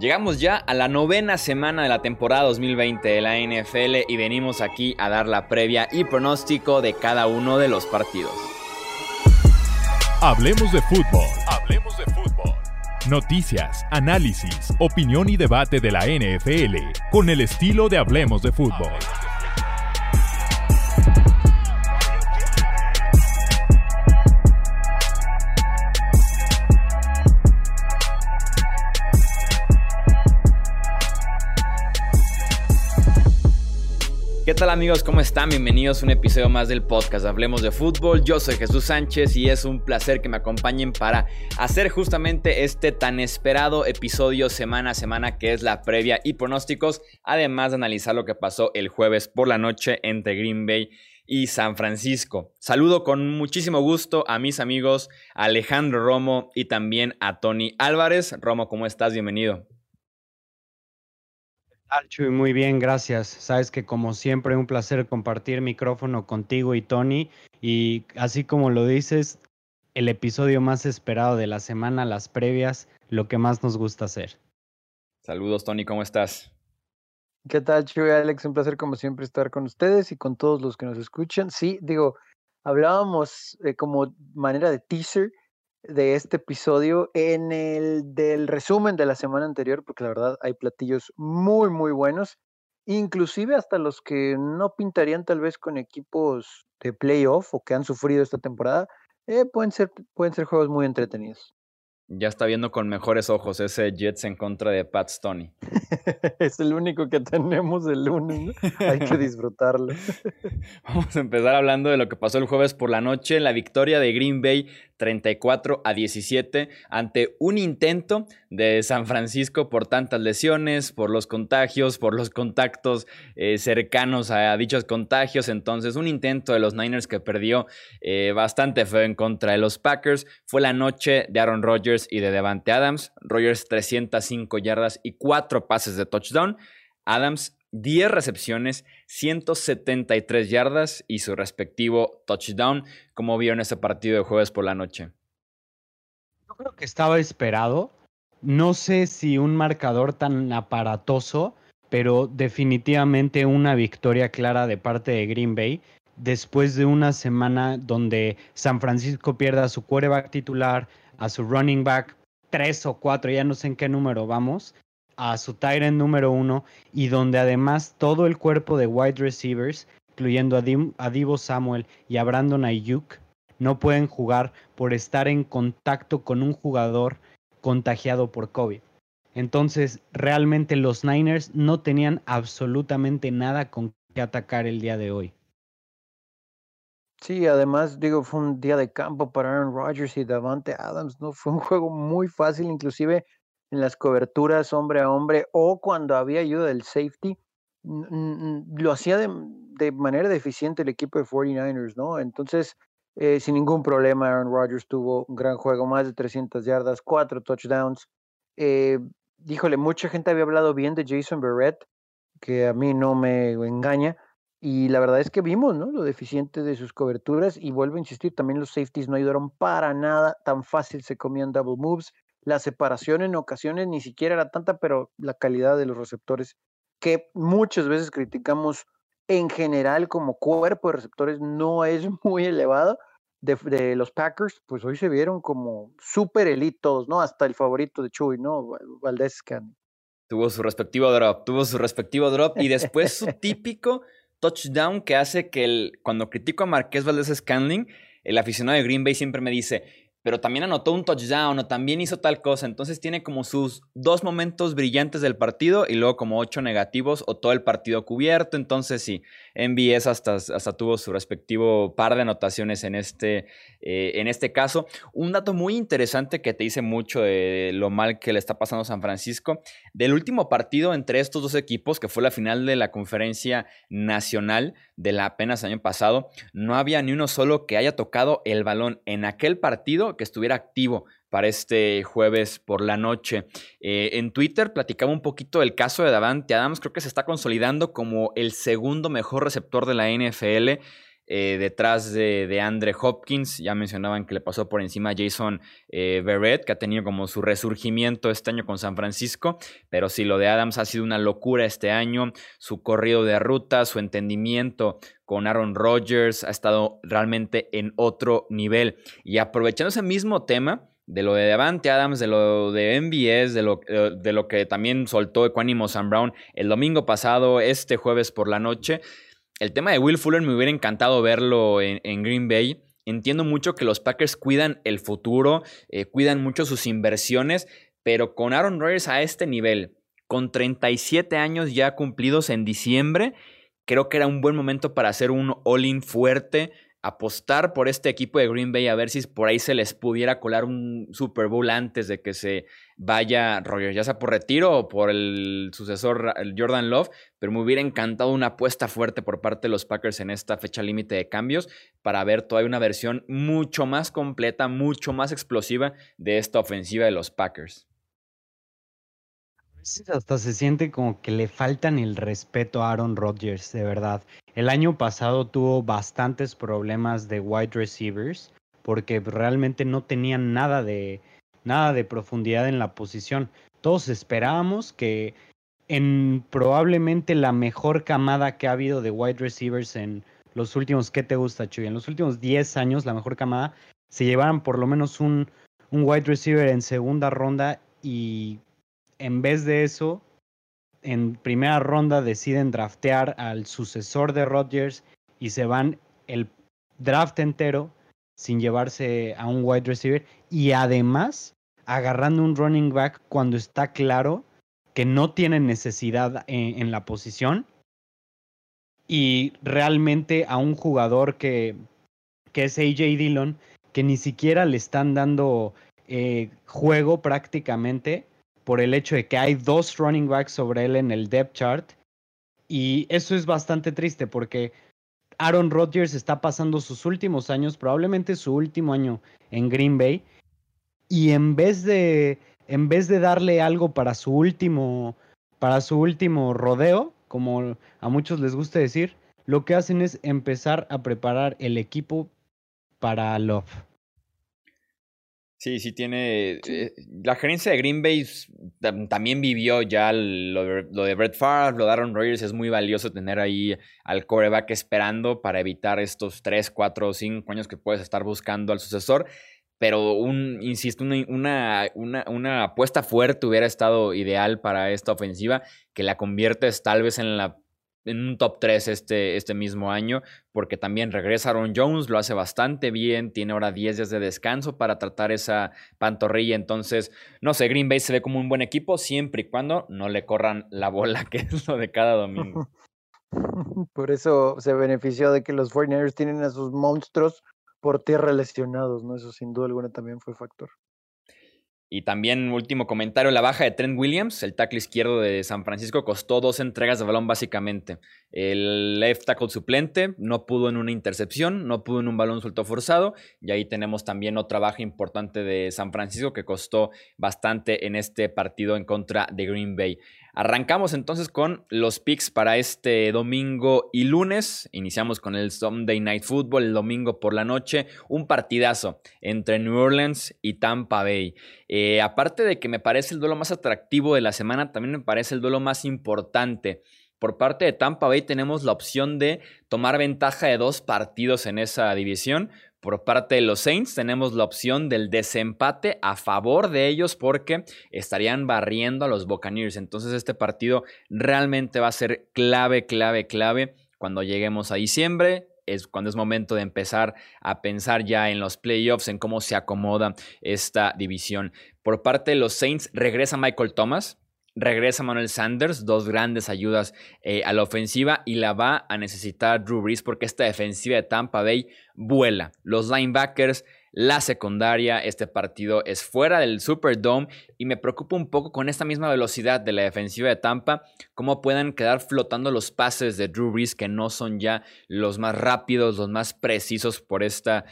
Llegamos ya a la novena semana de la temporada 2020 de la NFL y venimos aquí a dar la previa y pronóstico de cada uno de los partidos. Hablemos de fútbol. Hablemos de fútbol. Noticias, análisis, opinión y debate de la NFL con el estilo de Hablemos de fútbol. Tal amigos? ¿Cómo están? Bienvenidos a un episodio más del podcast Hablemos de Fútbol. Yo soy Jesús Sánchez y es un placer que me acompañen para hacer justamente este tan esperado episodio semana a semana que es la previa y pronósticos, además de analizar lo que pasó el jueves por la noche entre Green Bay y San Francisco. Saludo con muchísimo gusto a mis amigos Alejandro Romo y también a Tony Álvarez. Romo, ¿cómo estás? Bienvenido. Chuy, muy bien, gracias. Sabes que como siempre un placer compartir micrófono contigo y Tony. Y así como lo dices, el episodio más esperado de la semana, las previas, lo que más nos gusta hacer. Saludos, Tony, ¿cómo estás? ¿Qué tal, Chuy? Alex? Un placer como siempre estar con ustedes y con todos los que nos escuchan. Sí, digo, hablábamos eh, como manera de teaser de este episodio en el del resumen de la semana anterior, porque la verdad hay platillos muy, muy buenos, inclusive hasta los que no pintarían tal vez con equipos de playoff o que han sufrido esta temporada, eh, pueden, ser, pueden ser juegos muy entretenidos. Ya está viendo con mejores ojos ese Jets en contra de Pat Stoney. es el único que tenemos el lunes, Hay que disfrutarlo. Vamos a empezar hablando de lo que pasó el jueves por la noche, la victoria de Green Bay 34 a 17 ante un intento de San Francisco por tantas lesiones, por los contagios, por los contactos eh, cercanos a, dichos contagios. Entonces, un intento de los Niners que perdió eh, bastante feo en contra de los Packers. Fue la noche de Aaron Rodgers y de Devante Adams. Rodgers 305 yardas y 4 pases de touchdown. Adams 10 recepciones, 173 yardas y su respectivo touchdown. ¿Cómo vieron ese partido de jueves por la noche? Yo creo que estaba esperado. No sé si un marcador tan aparatoso, pero definitivamente una victoria clara de parte de Green Bay después de una semana donde San Francisco pierda a su quarterback titular, a su running back, tres o cuatro, ya no sé en qué número vamos, a su Tyrant número uno y donde además todo el cuerpo de wide receivers, incluyendo a, Divo Samuel y a Brandon Ayuk, no pueden jugar por estar en contacto con un jugador contagiado por COVID. Entonces, realmente los Niners no tenían absolutamente nada con que atacar el día de hoy. Sí, además, digo, fue un día de campo para Aaron Rodgers y Davante Adams, ¿no? Fue un juego muy fácil, inclusive en las coberturas hombre a hombre o cuando había ayuda del safety, lo hacía de, manera deficiente el equipo de 49ers, ¿no? Entonces, eh, sin ningún problema, Aaron Rodgers tuvo un gran juego, más de 300 yardas, cuatro touchdowns. Eh, híjole, mucha gente había hablado bien de Jason Barrett, que a mí no me engaña. Y la verdad es que vimos, ¿no? Lo deficiente de sus coberturas. Y vuelvo a insistir, también los safeties no ayudaron para nada. Tan fácil se comían double moves. La separación en ocasiones ni siquiera era tanta, pero la calidad de los receptores, que muchas veces criticamos en general como cuerpo de receptores, no es muy elevado. De, los Packers, pues hoy se vieron como super elitos, ¿no? Hasta el favorito de Chuy, ¿no? Valdez Tuvo su respectivo drop, tuvo su respectivo drop y después su típico touchdown que hace que el, cuando critico a Marqués Valdez Scanling, el aficionado de Green Bay siempre me dice, pero también anotó un touchdown o también hizo tal cosa. Entonces tiene como sus dos momentos brillantes del partido y luego como ocho negativos o todo el partido cubierto. Entonces sí, MBS hasta, hasta tuvo su respectivo par de anotaciones en este, eh, en este caso. Un dato muy interesante que te dice mucho de lo mal que le está pasando a San Francisco. Del último partido entre estos dos equipos, que fue la final de la conferencia nacional de la apenas año pasado, no había ni uno solo que haya tocado el balón en aquel partido que estuviera activo para este jueves por la noche. Eh, en Twitter platicaba un poquito del caso de Davante Adams, creo que se está consolidando como el segundo mejor receptor de la NFL. Eh, detrás de, de, Andre Hopkins. Ya mencionaban que le pasó por encima a Jason eh, Verrett, que ha tenido como su resurgimiento este año con San Francisco. Pero sí, lo de Adams ha sido una locura este año. Su corrido de ruta, su entendimiento con Aaron Rodgers ha estado realmente en otro nivel. Y aprovechando ese mismo tema, de lo de Devante Adams, de lo de MBS, de lo, eh, de lo que también soltó Equanimo Sam Brown el domingo pasado, este jueves por la noche, el tema de Will Fuller me hubiera encantado verlo en, Green Bay. Entiendo mucho que los Packers cuidan el futuro, eh, cuidan mucho sus inversiones, pero con Aaron Rodgers a este nivel, con 37 años ya cumplidos en diciembre, creo que era un buen momento para hacer un all-in fuerte, apostar por este equipo de Green Bay a ver si por ahí se les pudiera colar un Super Bowl antes de que se vaya Rogers, ya sea por retiro o por el sucesor Jordan Love, pero me hubiera encantado una apuesta fuerte por parte de los Packers en esta fecha límite de cambios para ver todavía una versión mucho más completa, mucho más explosiva de esta ofensiva de los Packers. Hasta se siente como que le faltan el respeto a Aaron Rodgers, de verdad. El año pasado tuvo bastantes problemas de wide receivers porque realmente no tenían nada de, nada de profundidad en la posición. Todos esperábamos que en probablemente la mejor camada que ha habido de wide receivers en los últimos, ¿qué te gusta, Chuy? En los últimos 10 años, la mejor camada, se llevaran por lo menos un, un wide receiver en segunda ronda y en vez de eso, en primera ronda deciden draftear al sucesor de Rodgers y se van el draft entero sin llevarse a un wide receiver y además agarrando un running back cuando está claro que no tiene necesidad en, la posición y realmente a un jugador que, que es AJ Dillon que ni siquiera le están dando eh, juego prácticamente por el hecho de que hay dos running backs sobre él en el depth chart. Y eso es bastante triste porque Aaron Rodgers está pasando sus últimos años, probablemente su último año en Green Bay. Y en vez de, en vez de darle algo para su último, para su último rodeo, como a muchos les gusta decir, lo que hacen es empezar a preparar el equipo para Love. Sí, sí tiene. Eh, la gerencia de Green Bay también vivió ya lo de, lo de Brett Favre, lo de Aaron Rodgers. Es muy valioso tener ahí al coreback esperando para evitar estos 3, 4 5 años que puedes estar buscando al sucesor. Pero, un, insisto, una, una, una apuesta fuerte hubiera estado ideal para esta ofensiva, que la conviertes tal vez en la en un top 3 este, este mismo año, porque también regresa Aaron Jones, lo hace bastante bien, tiene ahora 10 días de descanso para tratar esa pantorrilla, entonces, no sé, Green Bay se ve como un buen equipo siempre y cuando no le corran la bola, que es lo de cada domingo. Por eso se benefició de que los 49ers tienen a sus monstruos por tierra lesionados, ¿no? Eso sin duda alguna también fue factor. Y también, último comentario, la baja de Trent Williams, el tackle izquierdo de San Francisco, costó dos entregas de balón básicamente. El left tackle suplente no pudo en una intercepción, no pudo en un balón suelto forzado. Y ahí tenemos también otra baja importante de San Francisco que costó bastante en este partido en contra de Green Bay. Arrancamos entonces con los picks para este domingo y lunes. Iniciamos con el Sunday Night Football el domingo por la noche. Un partidazo entre New Orleans y Tampa Bay. Eh, aparte de que me parece el duelo más atractivo de la semana, también me parece el duelo más importante. Por parte de Tampa Bay tenemos la opción de tomar ventaja de dos partidos en esa división. Por parte de los Saints tenemos la opción del desempate a favor de ellos porque estarían barriendo a los Buccaneers. Entonces este partido realmente va a ser clave, clave, clave cuando lleguemos a diciembre. Es cuando es momento de empezar a pensar ya en los playoffs, en cómo se acomoda esta división. Por parte de los Saints regresa Michael Thomas. Regresa Manuel Sanders, dos grandes ayudas eh, a la ofensiva y la va a necesitar Drew Brees porque esta defensiva de Tampa Bay vuela. Los linebackers, la secundaria, este partido es fuera del Superdome y me preocupa un poco con esta misma velocidad de la defensiva de Tampa, cómo puedan quedar flotando los pases de Drew Brees que no son ya los más rápidos, los más precisos por este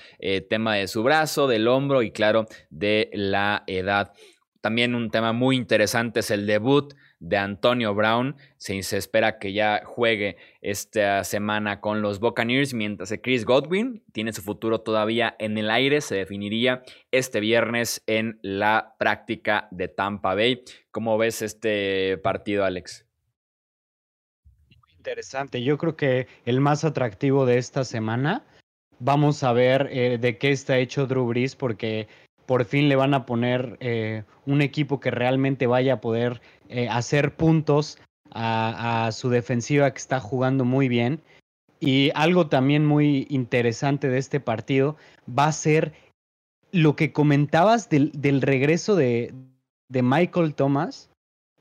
tema de su brazo, del hombro y claro, de la edad. También un tema muy interesante es el debut de Antonio Brown. Se, espera que ya juegue esta semana con los Buccaneers, mientras que Chris Godwin tiene su futuro todavía en el aire. Se definiría este viernes en la práctica de Tampa Bay. ¿Cómo ves este partido, Alex? Muy interesante. Yo creo que el más atractivo de esta semana. Vamos a ver eh, de qué está hecho Drew Brees, porque por fin le van a poner eh, un equipo que realmente vaya a poder eh, hacer puntos a, su defensiva que está jugando muy bien. Y algo también muy interesante de este partido va a ser lo que comentabas del, regreso de, Michael Thomas.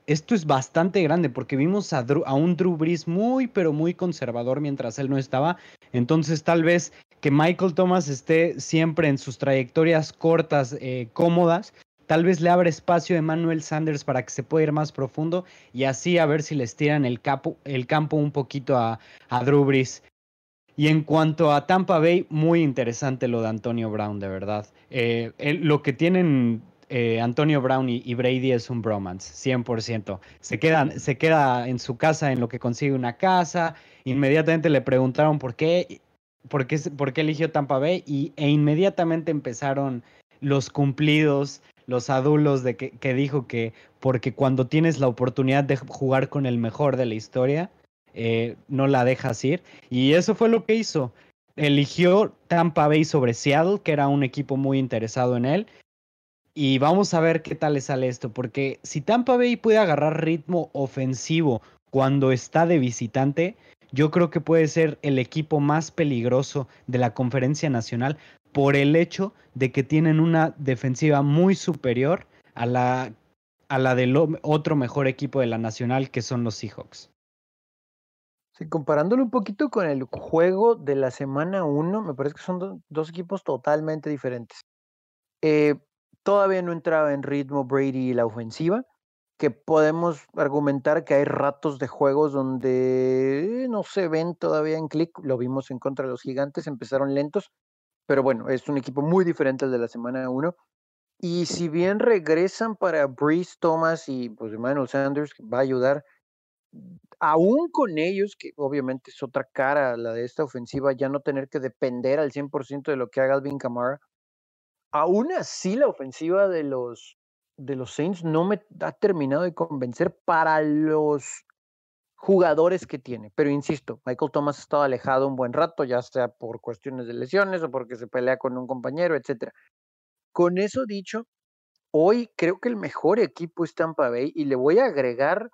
Esto es bastante grande porque vimos a, a un Drew Brees muy, pero muy conservador mientras él no estaba. Entonces tal vez que Michael Thomas esté siempre en sus trayectorias cortas, eh, cómodas, tal vez le abre espacio a Emmanuel Sanders para que se pueda ir más profundo y así a ver si les tiran el, campo un poquito a, a Drew Brees. Y en cuanto a Tampa Bay, muy interesante lo de Antonio Brown, de verdad. Eh, lo que tienen eh, Antonio Brown y, Brady es un bromance, 100%. Se queda, se queda en su casa en lo que consigue una casa. Inmediatamente le preguntaron por qué por qué, eligió Tampa Bay y, e inmediatamente empezaron los cumplidos, los adulos de que, dijo que porque cuando tienes la oportunidad de jugar con el mejor de la historia, eh, no la dejas ir. Y eso fue lo que hizo. Eligió Tampa Bay sobre Seattle, que era un equipo muy interesado en él. Y vamos a ver qué tal le sale esto, porque si Tampa Bay puede agarrar ritmo ofensivo cuando está de visitante, yo creo que puede ser el equipo más peligroso de la conferencia nacional por el hecho de que tienen una defensiva muy superior a la, a la del otro mejor equipo de la nacional que son los Seahawks. Sí, comparándolo un poquito con el juego de la semana 1, me parece que son dos equipos totalmente diferentes. Eh, todavía no entraba en ritmo Brady y la ofensiva que podemos argumentar que hay ratos de juegos donde no se ven todavía en clic, lo vimos en contra de los gigantes, empezaron lentos, pero bueno, es un equipo muy diferente al de la semana 1. Y si bien regresan para Breeze Thomas y pues Emmanuel Sanders, que va a ayudar, aún con ellos, que obviamente es otra cara la de esta ofensiva, ya no tener que depender al 100% de lo que haga Alvin Kamara, aún así la ofensiva de los de los Saints no me ha terminado de convencer para los jugadores que tiene. Pero insisto, Michael Thomas ha estado alejado un buen rato, ya sea por cuestiones de lesiones o porque se pelea con un compañero, etc. Con eso dicho, hoy creo que el mejor equipo es Tampa Bay y le voy a agregar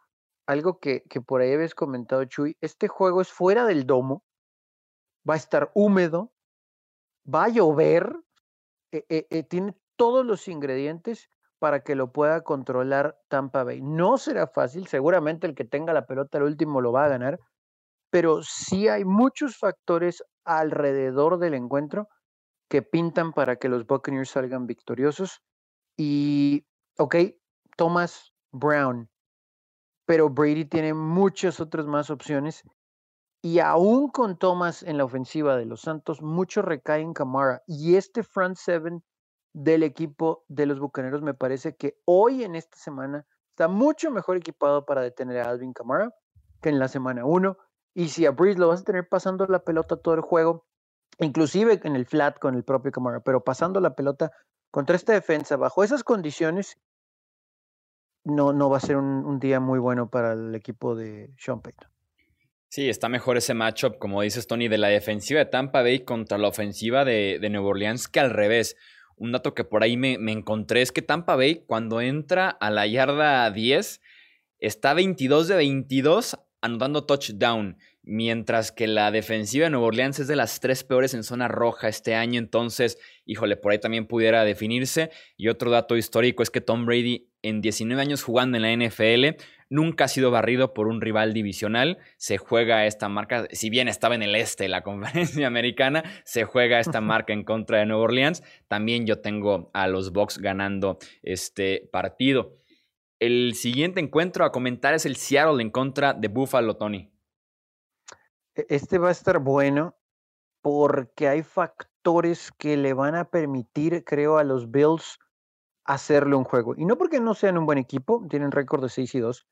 algo que, que por ahí habéis comentado, Chuy. Este juego es fuera del domo, va a estar húmedo, va a llover, eh, eh, eh, tiene todos los ingredientes para que lo pueda controlar Tampa Bay. No será fácil, seguramente el que tenga la pelota al último lo va a ganar, pero sí hay muchos factores alrededor del encuentro que pintan para que los Buccaneers salgan victoriosos. Y, ok, Thomas Brown, pero Brady tiene muchas otras más opciones. Y aún con Thomas en la ofensiva de los Santos, mucho recae en Camara. Y este front seven del equipo de los Bucaneros me parece que hoy en esta semana está mucho mejor equipado para detener a Alvin Kamara que en la semana 1. Y si a Breeze lo vas a tener pasando la pelota todo el juego, inclusive en el flat con el propio Kamara, pero pasando la pelota contra esta defensa bajo esas condiciones, no, no va a ser un, día muy bueno para el equipo de Sean Payton. Sí, está mejor ese matchup, como dices Tony, de la defensiva de Tampa Bay contra la ofensiva de, de Nueva Orleans que al revés un dato que por ahí me, encontré es que Tampa Bay, cuando entra a la yarda 10, está 22 de 22 anotando touchdown, mientras que la defensiva de Nueva Orleans es de las tres peores en zona roja este año, entonces, híjole, por ahí también pudiera definirse. Y otro dato histórico es que Tom Brady en 19 años jugando en la NFL nunca ha sido barrido por un rival divisional. Se juega esta marca, si bien estaba en el este de la conferencia americana, se juega esta marca en contra de Nueva Orleans. También yo tengo a los Bucks ganando este partido. El siguiente encuentro a comentar es el Seattle en contra de Buffalo, Tony. E, este va a estar bueno porque hay factores que le van a permitir, creo, a los Bills hacerle un juego. Y no porque no sean un buen equipo, tienen récord de 6 y 2,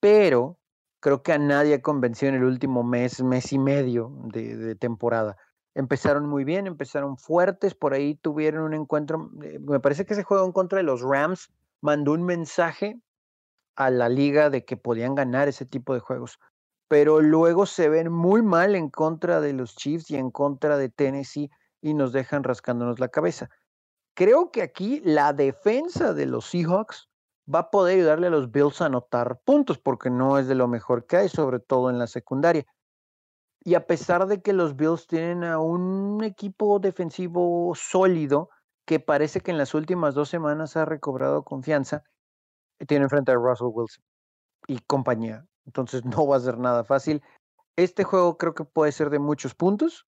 pero creo que a nadie ha convencido en el último mes, mes y medio de, temporada. Empezaron muy bien, empezaron fuertes, por ahí tuvieron un encuentro, eh, me parece que ese juego en contra de los Rams mandó un mensaje a la liga de que podían ganar ese tipo de juegos, pero luego se ven muy mal en contra de los Chiefs y en contra de Tennessee y nos dejan rascándonos la cabeza. Creo que aquí la defensa de los Seahawks va a poder ayudarle a los Bills a anotar puntos porque no es de lo mejor que hay, sobre todo en la secundaria. Y a pesar de que los Bills tienen a un equipo defensivo sólido que parece que en las últimas dos semanas ha recobrado confianza, tienen frente a Russell Wilson y compañía. Entonces no va a ser nada fácil. Este juego creo que puede ser de muchos puntos,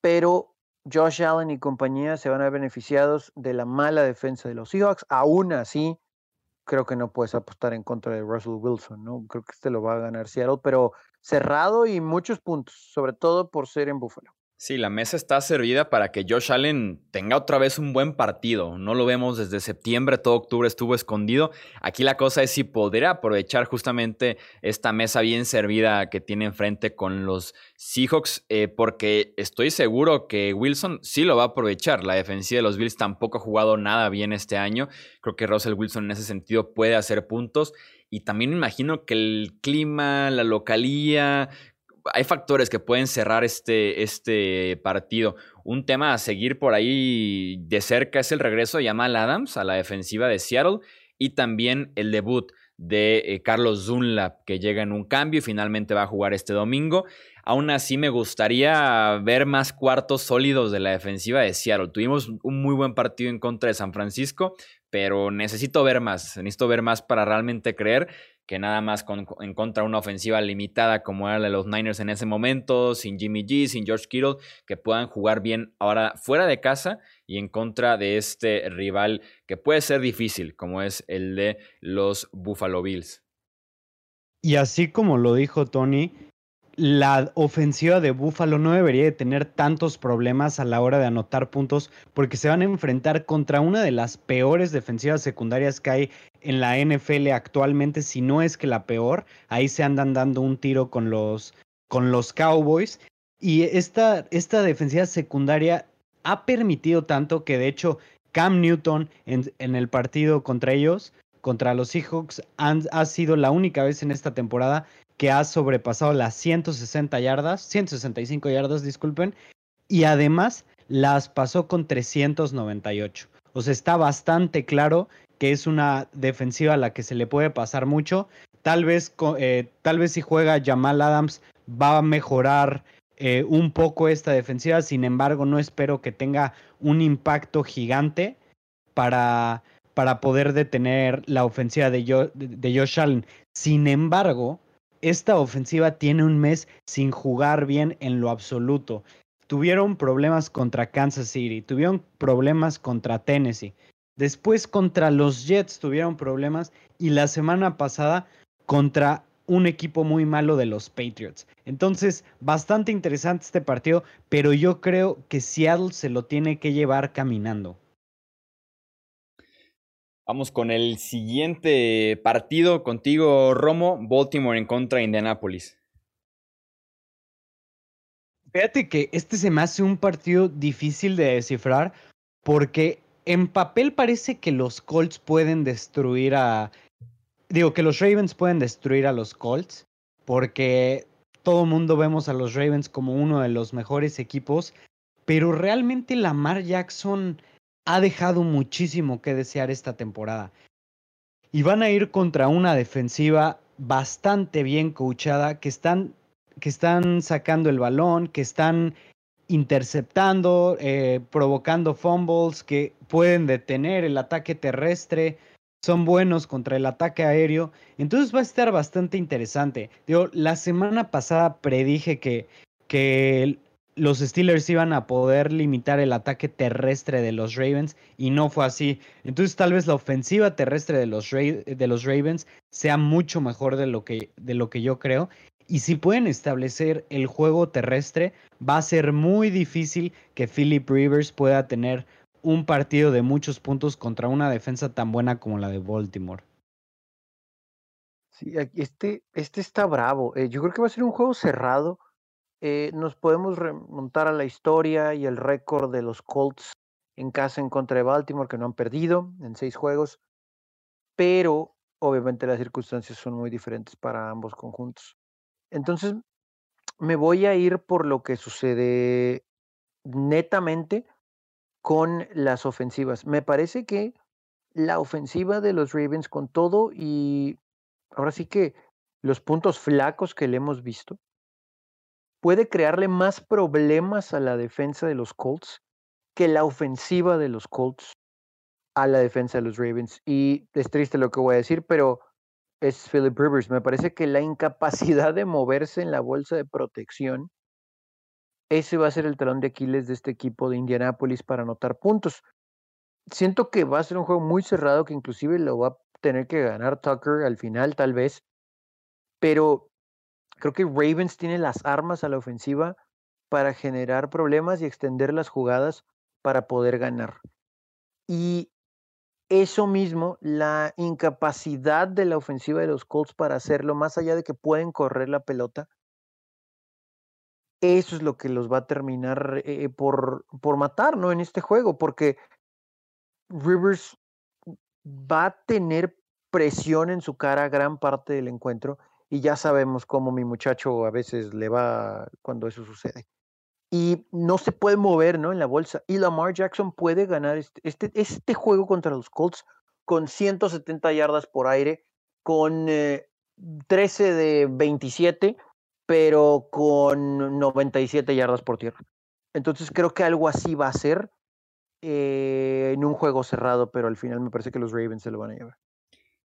pero Josh Allen y compañía se van a ver beneficiados de la mala defensa de los Seahawks. Aún así, creo que no puedes apostar en contra de Russell Wilson, ¿no? Creo que este lo va a ganar Seattle, pero cerrado y muchos puntos, sobre todo por ser en Buffalo. Sí, la mesa está servida para que Josh Allen tenga otra vez un buen partido. No lo vemos desde septiembre, todo octubre estuvo escondido. Aquí la cosa es si podrá aprovechar justamente esta mesa bien servida que tiene enfrente con los Seahawks, eh, porque estoy seguro que Wilson sí lo va a aprovechar. La defensiva de los Bills tampoco ha jugado nada bien este año. Creo que Russell Wilson en ese sentido puede hacer puntos. Y también imagino que el clima, la localía, hay factores que pueden cerrar este, este partido. Un tema a seguir por ahí de cerca es el regreso de Jamal Adams a la defensiva de Seattle y también el debut de eh, Carlos Dunlap, que llega en un cambio y finalmente va a jugar este domingo. Aún así, me gustaría ver más cuartos sólidos de la defensiva de Seattle. Tuvimos un muy buen partido en contra de San Francisco, pero necesito ver más. Necesito ver más para realmente creer que nada más en contra una ofensiva limitada como era la de los Niners en ese momento, sin Jimmy G, sin George Kittle, que puedan jugar bien ahora fuera de casa y en contra de este rival que puede ser difícil, como es el de los Buffalo Bills. Y así como lo dijo Tony, la ofensiva de Buffalo no debería de tener tantos problemas a la hora de anotar puntos porque se van a enfrentar contra una de las peores defensivas secundarias que hay en la NFL actualmente, si no es que la peor. Ahí se andan dando un tiro con los, con los Cowboys. Y esta, esta defensiva secundaria ha permitido tanto que de hecho Cam Newton en, en el partido contra ellos, contra los Seahawks, ha sido la única vez en esta temporada que ha sobrepasado las 160 yardas, 165 yardas, disculpen, y además las pasó con 398. O sea, está bastante claro que es una defensiva a la que se le puede pasar mucho. Tal vez, eh, tal vez si juega Jamal Adams va a mejorar eh, un poco esta defensiva. Sin embargo, no espero que tenga un impacto gigante para, para poder detener la ofensiva de, de Josh Allen. Sin embargo, esta ofensiva tiene un mes sin jugar bien en lo absoluto. Tuvieron problemas contra Kansas City, tuvieron problemas contra Tennessee. Después contra los Jets tuvieron problemas y la semana pasada contra un equipo muy malo de los Patriots. Entonces, bastante interesante este partido, pero yo creo que Seattle se lo tiene que llevar caminando. Vamos con el siguiente partido contigo, Romo, Baltimore en contra de Indianapolis. Fíjate que este se me hace un partido difícil de descifrar porque en papel parece que los Colts pueden destruir a... Digo, que los Ravens pueden destruir a los Colts porque todo mundo vemos a los Ravens como uno de los mejores equipos, pero realmente Lamar Jackson ha dejado muchísimo que desear esta temporada. Y van a ir contra una defensiva bastante bien coachada, que están, que están sacando el balón, que están interceptando, eh, provocando fumbles, que pueden detener el ataque terrestre, son buenos contra el ataque aéreo. Entonces va a estar bastante interesante. Digo, la semana pasada predije que, que los Steelers iban a poder limitar el ataque terrestre de los Ravens y no fue así. Entonces tal vez la ofensiva terrestre de los, Ravens sea mucho mejor de lo, que, de lo que yo creo. Y si pueden establecer el juego terrestre, va a ser muy difícil que Philip Rivers pueda tener un partido de muchos puntos contra una defensa tan buena como la de Baltimore. Sí, este, este está bravo. Eh, yo creo que va a ser un juego cerrado. Eh, nos podemos remontar a la historia y el récord de los Colts en casa en contra de Baltimore, que no han perdido en seis juegos, pero obviamente las circunstancias son muy diferentes para ambos conjuntos. Entonces, me voy a ir por lo que sucede netamente con las ofensivas. Me parece que la ofensiva de los Ravens con todo y ahora sí que los puntos flacos que le hemos visto, puede crearle más problemas a la defensa de los Colts que la ofensiva de los Colts a la defensa de los Ravens. Y es triste lo que voy a decir, pero es Philip Rivers. Me parece que la incapacidad de moverse en la bolsa de protección, ese va a ser el talón de Aquiles de este equipo de Indianapolis para anotar puntos. Siento que va a ser un juego muy cerrado, que inclusive lo va a tener que ganar Tucker al final, tal vez. Pero creo que Ravens tiene las armas a la ofensiva para generar problemas y extender las jugadas para poder ganar. Y eso mismo, la incapacidad de la ofensiva de los Colts para hacerlo, más allá de que pueden correr la pelota, eso es lo que los va a terminar eh, por, por matar, ¿no? En este juego, porque Rivers va a tener presión en su cara gran parte del encuentro y ya sabemos cómo mi muchacho a veces le va cuando eso sucede. Y no se puede mover ¿no? en la bolsa. Y Lamar Jackson puede ganar este, este, este juego contra los Colts con 170 yardas por aire, con 13 eh, de 27, pero con 97 yardas por tierra. Entonces creo que algo así va a ser eh, en un juego cerrado, pero al final me parece que los Ravens se lo van a llevar.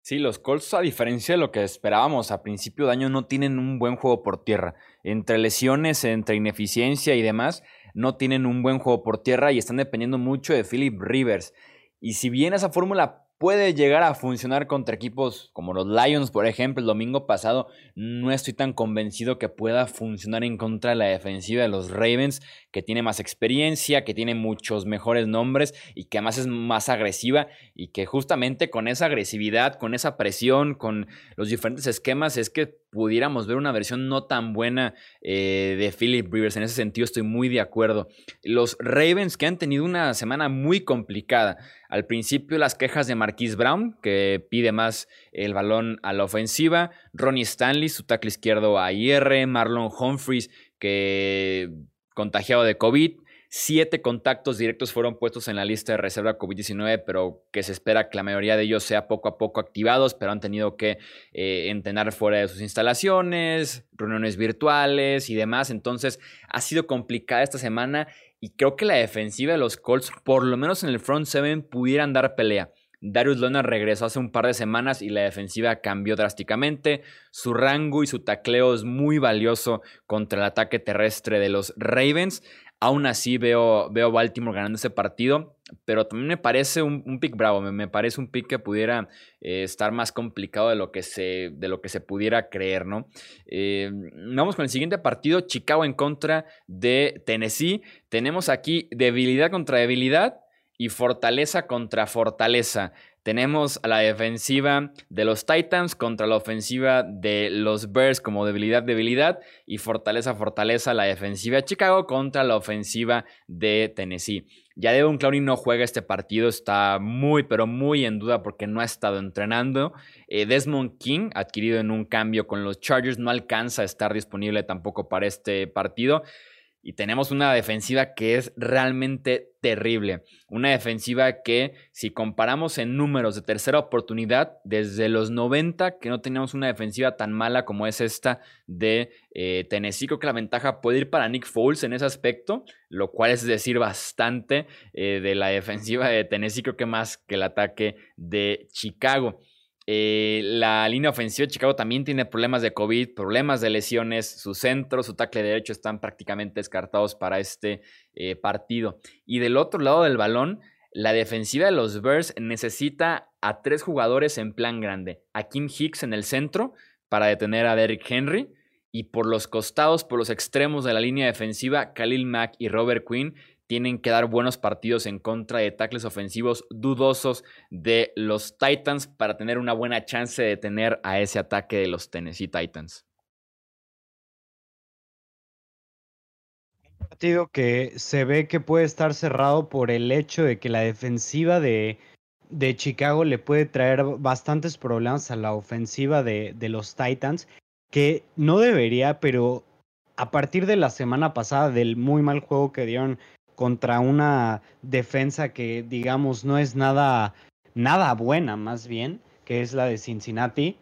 Sí, los Colts, a diferencia de lo que esperábamos a principio de año, no tienen un buen juego por tierra. Entre lesiones, entre ineficiencia y demás, no tienen un buen juego por tierra y están dependiendo mucho de Philip Rivers. Y si bien esa fórmula puede llegar a funcionar contra equipos como los Lions, por ejemplo, el domingo pasado. No estoy tan convencido que pueda funcionar en contra de la defensiva de los Ravens, que tiene más experiencia, que tiene muchos mejores nombres y que además es más agresiva y que justamente con esa agresividad, con esa presión, con los diferentes esquemas, es que pudiéramos ver una versión no tan buena eh, de Philip Rivers. En ese sentido estoy muy de acuerdo. Los Ravens que han tenido una semana muy complicada. Al principio las quejas de Marquise Brown, que pide más el balón a la ofensiva. Ronnie Stanley, su tackle izquierdo a IR. Marlon Humphreys, que contagiado de COVID. Siete contactos directos fueron puestos en la lista de reserva COVID-19, pero que se espera que la mayoría de ellos sea poco a poco activados, pero han tenido que eh, entrenar fuera de sus instalaciones, reuniones virtuales y demás. Entonces ha sido complicada esta semana y creo que la defensiva de los Colts, por lo menos en el front seven, pudieran dar pelea. Darius Leonard regresó hace un par de semanas y la defensiva cambió drásticamente. Su rango y su tacleo es muy valioso contra el ataque terrestre de los Ravens. Aún así veo, veo Baltimore ganando ese partido, pero también me parece un, pick bravo, me, parece un pick que pudiera eh, estar más complicado de lo que se, de lo que se pudiera creer, ¿no? Eh, vamos con el siguiente partido, Chicago en contra de Tennessee. Tenemos aquí debilidad contra debilidad y fortaleza contra fortaleza. Tenemos a la defensiva de los Titans contra la ofensiva de los Bears como debilidad, debilidad. Y fortaleza, fortaleza, la defensiva de Chicago contra la ofensiva de Tennessee. Ya Devon Clowney no juega este partido, está muy, pero muy en duda porque no ha estado entrenando. Eh, Desmond King, adquirido en un cambio con los Chargers, no alcanza a estar disponible tampoco para este partido. Y tenemos una defensiva que es realmente terrible. Una defensiva que, si comparamos en números de tercera oportunidad, desde los 90, que no teníamos una defensiva tan mala como es esta de eh, Tennessee, creo que la ventaja puede ir para Nick Foles en ese aspecto, lo cual es decir bastante eh, de la defensiva de Tennessee, creo que más que el ataque de Chicago. Eh, la línea ofensiva de Chicago también tiene problemas de COVID, problemas de lesiones. Su centro, su tackle derecho están prácticamente descartados para este eh, partido. Y del otro lado del balón, la defensiva de los Bears necesita a tres jugadores en plan grande. A Kim Hicks en el centro para detener a Derrick Henry. Y por los costados, por los extremos de la línea defensiva, Khalil Mack y Robert Quinn tienen que dar buenos partidos en contra de tackles ofensivos dudosos de los Titans para tener una buena chance de tener a ese ataque de los Tennessee Titans. Un partido que se ve que puede estar cerrado por el hecho de que la defensiva de, de Chicago le puede traer bastantes problemas a la ofensiva de, de los Titans, que no debería, pero a partir de la semana pasada, del muy mal juego que dieron contra una defensa que, digamos, no es nada, nada buena, más bien, que es la de Cincinnati,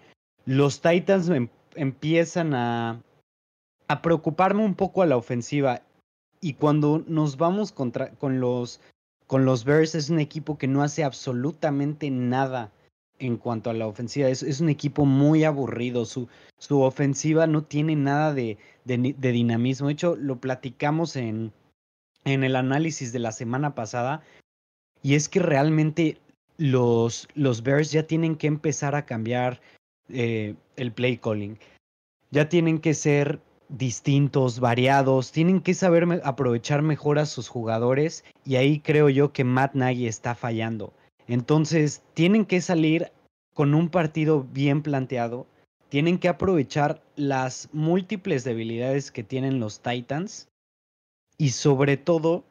los Titans em, empiezan a, preocuparme un poco a la ofensiva. Y cuando nos vamos contra, con, los, con los Bears, es un equipo que no hace absolutamente nada en cuanto a la ofensiva. Es, es un equipo muy aburrido. Su, su ofensiva no tiene nada de, de, de dinamismo. De hecho, lo platicamos en, en el análisis de la semana pasada. Y es que realmente los, los Bears ya tienen que empezar a cambiar eh, el play calling. Ya tienen que ser distintos, variados, tienen que saber aprovechar mejor a sus jugadores y ahí creo yo que Matt Nagy está fallando. Entonces, tienen que salir con un partido bien planteado, tienen que aprovechar las múltiples debilidades que tienen los Titans y sobre todo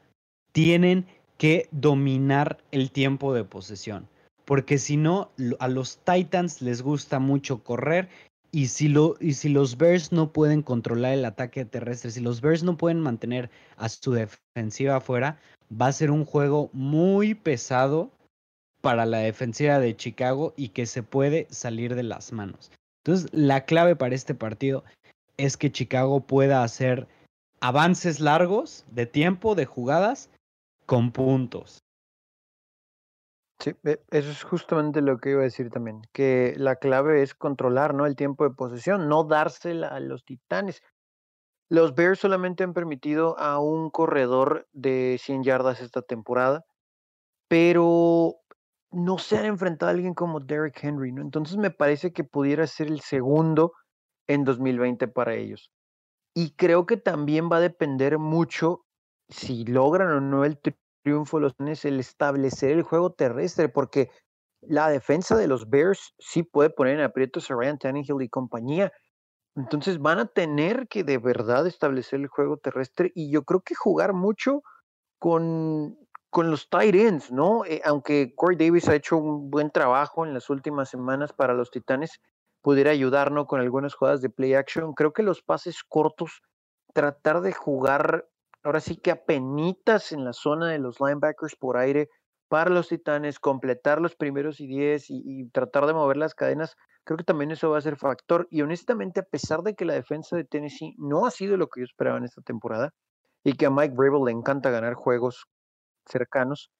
tienen que dominar el tiempo de posesión. Porque si no, a los Titans les gusta mucho correr y si, lo, y si los Bears no pueden controlar el ataque terrestre, si los Bears no pueden mantener a su defensiva afuera, va a ser un juego muy pesado para la defensiva de Chicago y que se puede salir de las manos. Entonces, la clave para este partido es que Chicago pueda hacer avances largos de tiempo, de jugadas, con puntos. Sí, e, eso es justamente lo que iba a decir también, que la clave es controlar, ¿no? El tiempo de posesión, no dársela a los titanes. Los Bears solamente han permitido a un corredor de 100 yardas esta temporada, pero no se han enfrentado a alguien como Derrick Henry, ¿no? Entonces me parece que pudiera ser el segundo en 2020 para ellos. Y creo que también va a depender mucho si logran o no el triunfo los Titanes, el establecer el juego terrestre, porque la defensa de los Bears sí puede poner en aprietos a Ryan Tannehill y compañía. Entonces van a tener que de verdad establecer el juego terrestre y yo creo que jugar mucho con, con los tight ends, ¿no? Eh, aunque Corey Davis ha hecho un buen trabajo en las últimas semanas para los Titanes, pudiera ayudarnos con algunas jugadas de play action. Creo que los pases cortos, tratar de jugar ahora sí que apenitas en la zona de los linebackers por aire para los titanes, completar los primeros y diez y, tratar de mover las cadenas, creo que también eso va a ser factor. Y honestamente, a pesar de que la defensa de Tennessee no ha sido lo que yo esperaba en esta temporada y que a Mike Brable le encanta ganar juegos cercanos,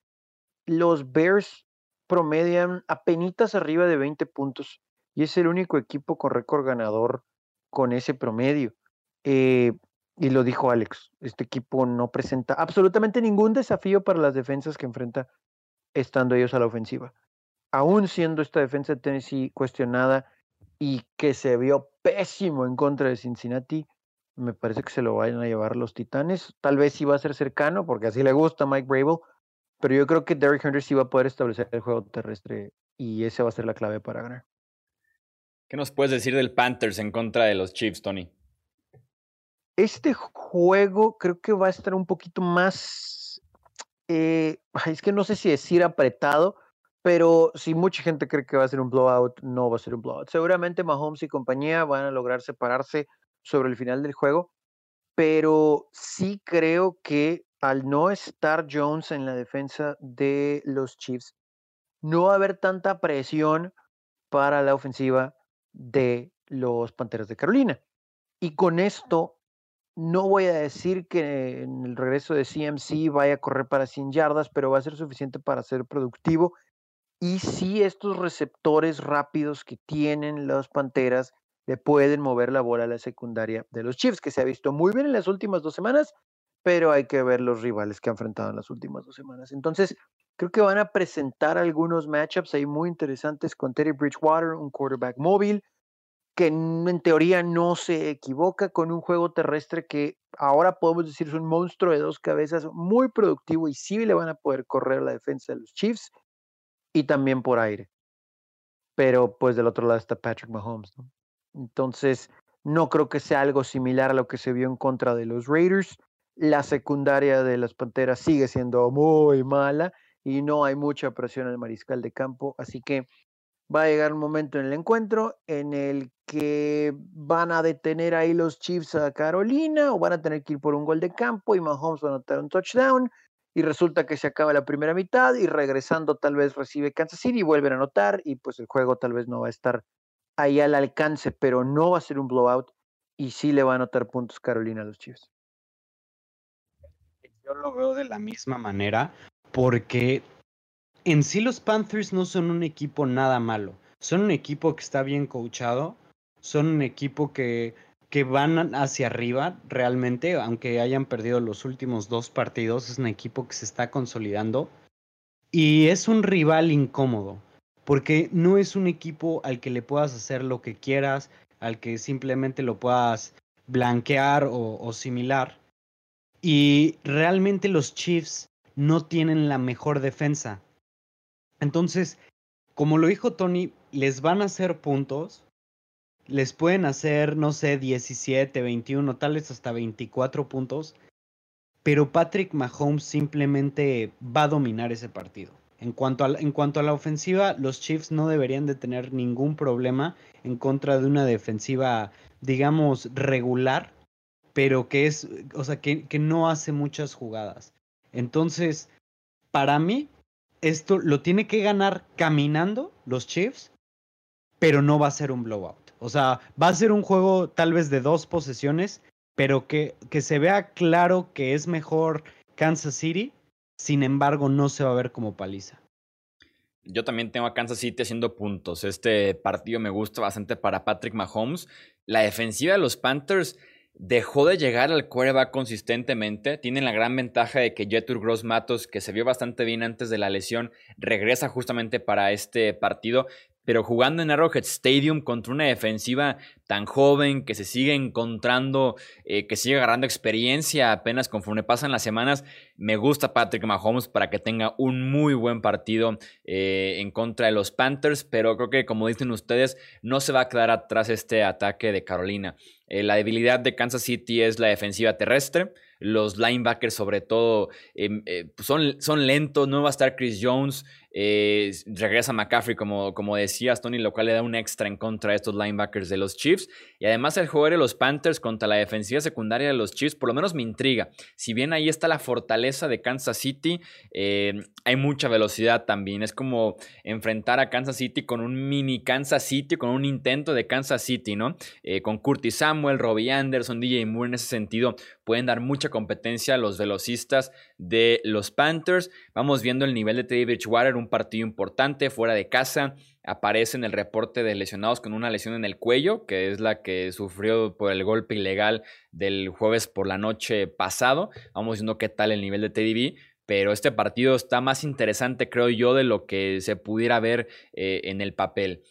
los Bears promedian apenitas arriba de 20 puntos y es el único equipo con récord ganador con ese promedio. Eh, y lo dijo Alex, este equipo no presenta absolutamente ningún desafío para las defensas que enfrenta estando ellos a la ofensiva. Aún siendo esta defensa de Tennessee cuestionada y que se vio pésimo en contra de Cincinnati, me parece que se lo vayan a llevar los Titanes. Tal vez sí va a ser cercano, porque así le gusta a Mike Brable, pero yo creo que Derrick Henry sí va a poder establecer el juego terrestre y esa va a ser la clave para ganar. ¿Qué nos puedes decir del Panthers en contra de los Chiefs, Tony? Este juego creo que va a estar un poquito más, eh, es que no sé si decir apretado, pero si mucha gente cree que va a ser un blowout, no va a ser un blowout. Seguramente Mahomes y compañía van a lograr separarse sobre el final del juego, pero sí creo que al no estar Jones en la defensa de los Chiefs, no va a haber tanta presión para la ofensiva de los Panteras de Carolina. Y con esto, no voy a decir que en el regreso de CMC vaya a correr para 100 yardas, pero va a ser suficiente para ser productivo. Y si estos receptores rápidos que tienen los Panteras le pueden mover la bola a la secundaria de los Chiefs, que se ha visto muy bien en las últimas dos semanas, pero hay que ver los rivales que han enfrentado en las últimas dos semanas. Entonces, creo que van a presentar algunos matchups ahí muy interesantes con Teddy Bridgewater, un quarterback móvil, que en teoría no se equivoca con un juego terrestre que ahora podemos decir es un monstruo de dos cabezas muy productivo y sí le van a poder correr la defensa de los Chiefs y también por aire. Pero pues del otro lado está Patrick Mahomes. Entonces, no creo que sea algo similar a lo que se vio en contra de los Raiders. La secundaria de las Panteras sigue siendo muy mala y no hay mucha presión al mariscal de campo. Así que va a llegar un momento en el encuentro en el que van a detener ahí los Chiefs a Carolina o van a tener que ir por un gol de campo y Mahomes va a anotar un touchdown y resulta que se acaba la primera mitad y regresando tal vez recibe Kansas City y vuelven a anotar y pues el juego tal vez no va a estar ahí al alcance, pero no va a ser un blowout y sí le va a anotar puntos Carolina a los Chiefs. Yo lo veo de la misma manera porque en sí los Panthers no son un equipo nada malo. Son un equipo que está bien coachado. Son un equipo que, que van hacia arriba realmente, aunque hayan perdido los últimos dos partidos. Es un equipo que se está consolidando. Y es un rival incómodo. Porque no es un equipo al que le puedas hacer lo que quieras, al que simplemente lo puedas blanquear o, o similar. Y realmente los Chiefs no tienen la mejor defensa. Entonces, como lo dijo Tony, les van a hacer puntos, les pueden hacer, no sé, 17, 21, tal vez hasta 24 puntos, pero Patrick Mahomes simplemente va a dominar ese partido. En cuanto, a, en cuanto a la ofensiva, los Chiefs no deberían de tener ningún problema en contra de una defensiva, digamos, regular, pero que es, o sea, que, que no hace muchas jugadas. Entonces, para mí, esto lo tiene que ganar caminando los Chiefs, pero no va a ser un blowout. O sea, va a ser un juego tal vez de dos posesiones, pero que, que se vea claro que es mejor Kansas City, sin embargo no se va a ver como paliza. Yo también tengo a Kansas City haciendo puntos. Este partido me gusta bastante para Patrick Mahomes. La defensiva de los Panthers dejó de llegar al quarterback consistentemente. Tienen la gran ventaja de que Jetur Gross Matos, que se vio bastante bien antes de la lesión, regresa justamente para este partido pero jugando en Arrowhead Stadium contra una defensiva tan joven que se sigue encontrando, eh, que sigue agarrando experiencia apenas conforme pasan las semanas, me gusta Patrick Mahomes para que tenga un muy buen partido eh, en contra de los Panthers, pero creo que como dicen ustedes, no se va a quedar atrás este ataque de Carolina. Eh, la debilidad de Kansas City es la defensiva terrestre. Los linebackers, sobre todo, em, son, son lentos. No va a estar Chris Jones. Eh, regresa McCaffrey, como, como decías, Tony, lo cual le da un extra en contra de estos linebackers de los Chiefs. Y además el juego de los Panthers contra la defensiva secundaria de los Chiefs, por lo menos me intriga. Si bien ahí está la fortaleza de Kansas City, eh, hay mucha velocidad también. Es como enfrentar a Kansas City con un mini Kansas City, con un intento de Kansas City, ¿no? Eh, con Curtis Samuel, Robbie Anderson, DJ Moore en ese sentido pueden dar mucha competencia a los velocistas de los Panthers. Vamos viendo el nivel de Teddy Bridgewater, un partido importante fuera de casa. Aparece en el reporte de lesionados con una lesión en el cuello, que es la que sufrió por el golpe ilegal del jueves por la noche pasado. Vamos viendo qué tal el nivel de Teddy pero este partido está más interesante, creo yo, de lo que se pudiera ver eh, en el papel.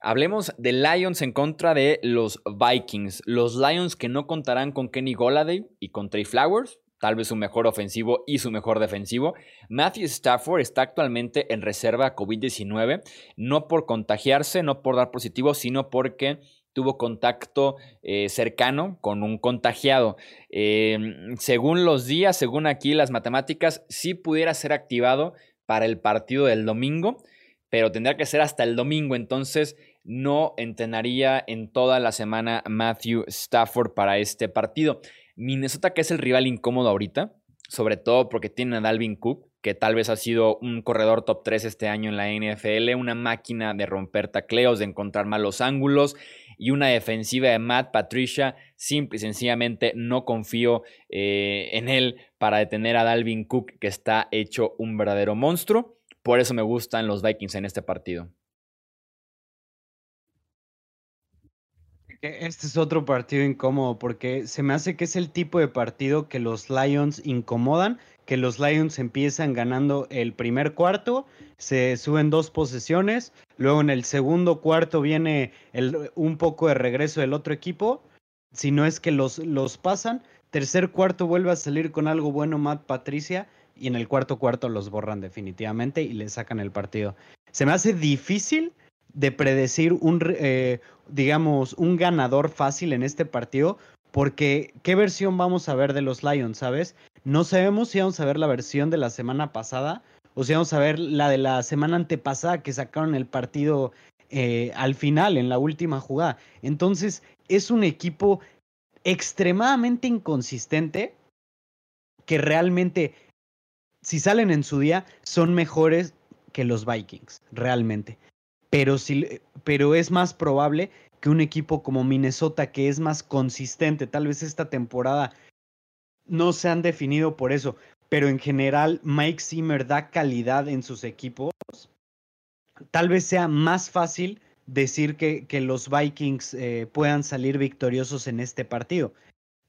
Hablemos de Lions en contra de los Vikings. Los Lions que no contarán con Kenny Goladay y con Trey Flowers, tal vez su mejor ofensivo y su mejor defensivo. Matthew Stafford está actualmente en reserva COVID-19, no por contagiarse, no por dar positivo, sino porque tuvo contacto eh, cercano con un contagiado. Em, según los días, según aquí las matemáticas, sí pudiera ser activado para el partido del domingo, pero tendría que ser hasta el domingo. Entonces, no entrenaría en toda la semana Matthew Stafford para este partido. Minnesota, que es el rival incómodo ahorita, sobre todo porque tiene a Dalvin Cook, que tal vez ha sido un corredor top 3 este año en la NFL, una máquina de romper tacleos, de encontrar malos ángulos y una defensiva de Matt Patricia. Simple y sencillamente no confío eh, en él para detener a Dalvin Cook, que está hecho un verdadero monstruo. Por eso me gustan los Vikings en este partido. Que este es otro partido incómodo porque se me hace que es el tipo de partido que los Lions incomodan, que los Lions empiezan ganando el primer cuarto, se suben dos posesiones, luego en el segundo cuarto viene el, un poco de regreso del otro equipo, si no es que los, los pasan, tercer cuarto vuelve a salir con algo bueno Matt Patricia y en el cuarto cuarto los borran definitivamente y le sacan el partido. Se me hace difícil de predecir un, eh, digamos, un ganador fácil en este partido, porque ¿qué versión vamos a ver de los Lions, sabes? No sabemos si vamos a ver la versión de la semana pasada o si vamos a ver la de la semana antepasada que sacaron el partido eh, al final, en la última jugada. Entonces, es un equipo extremadamente inconsistente que realmente, si salen en su día, son mejores que los Vikings, realmente pero, si, pero es más probable que un equipo como Minnesota, que es más consistente, tal vez esta temporada no se han definido por eso, pero en general Mike Zimmer da calidad en sus equipos, tal vez sea más fácil decir que, que los Vikings eh, puedan salir victoriosos en este partido.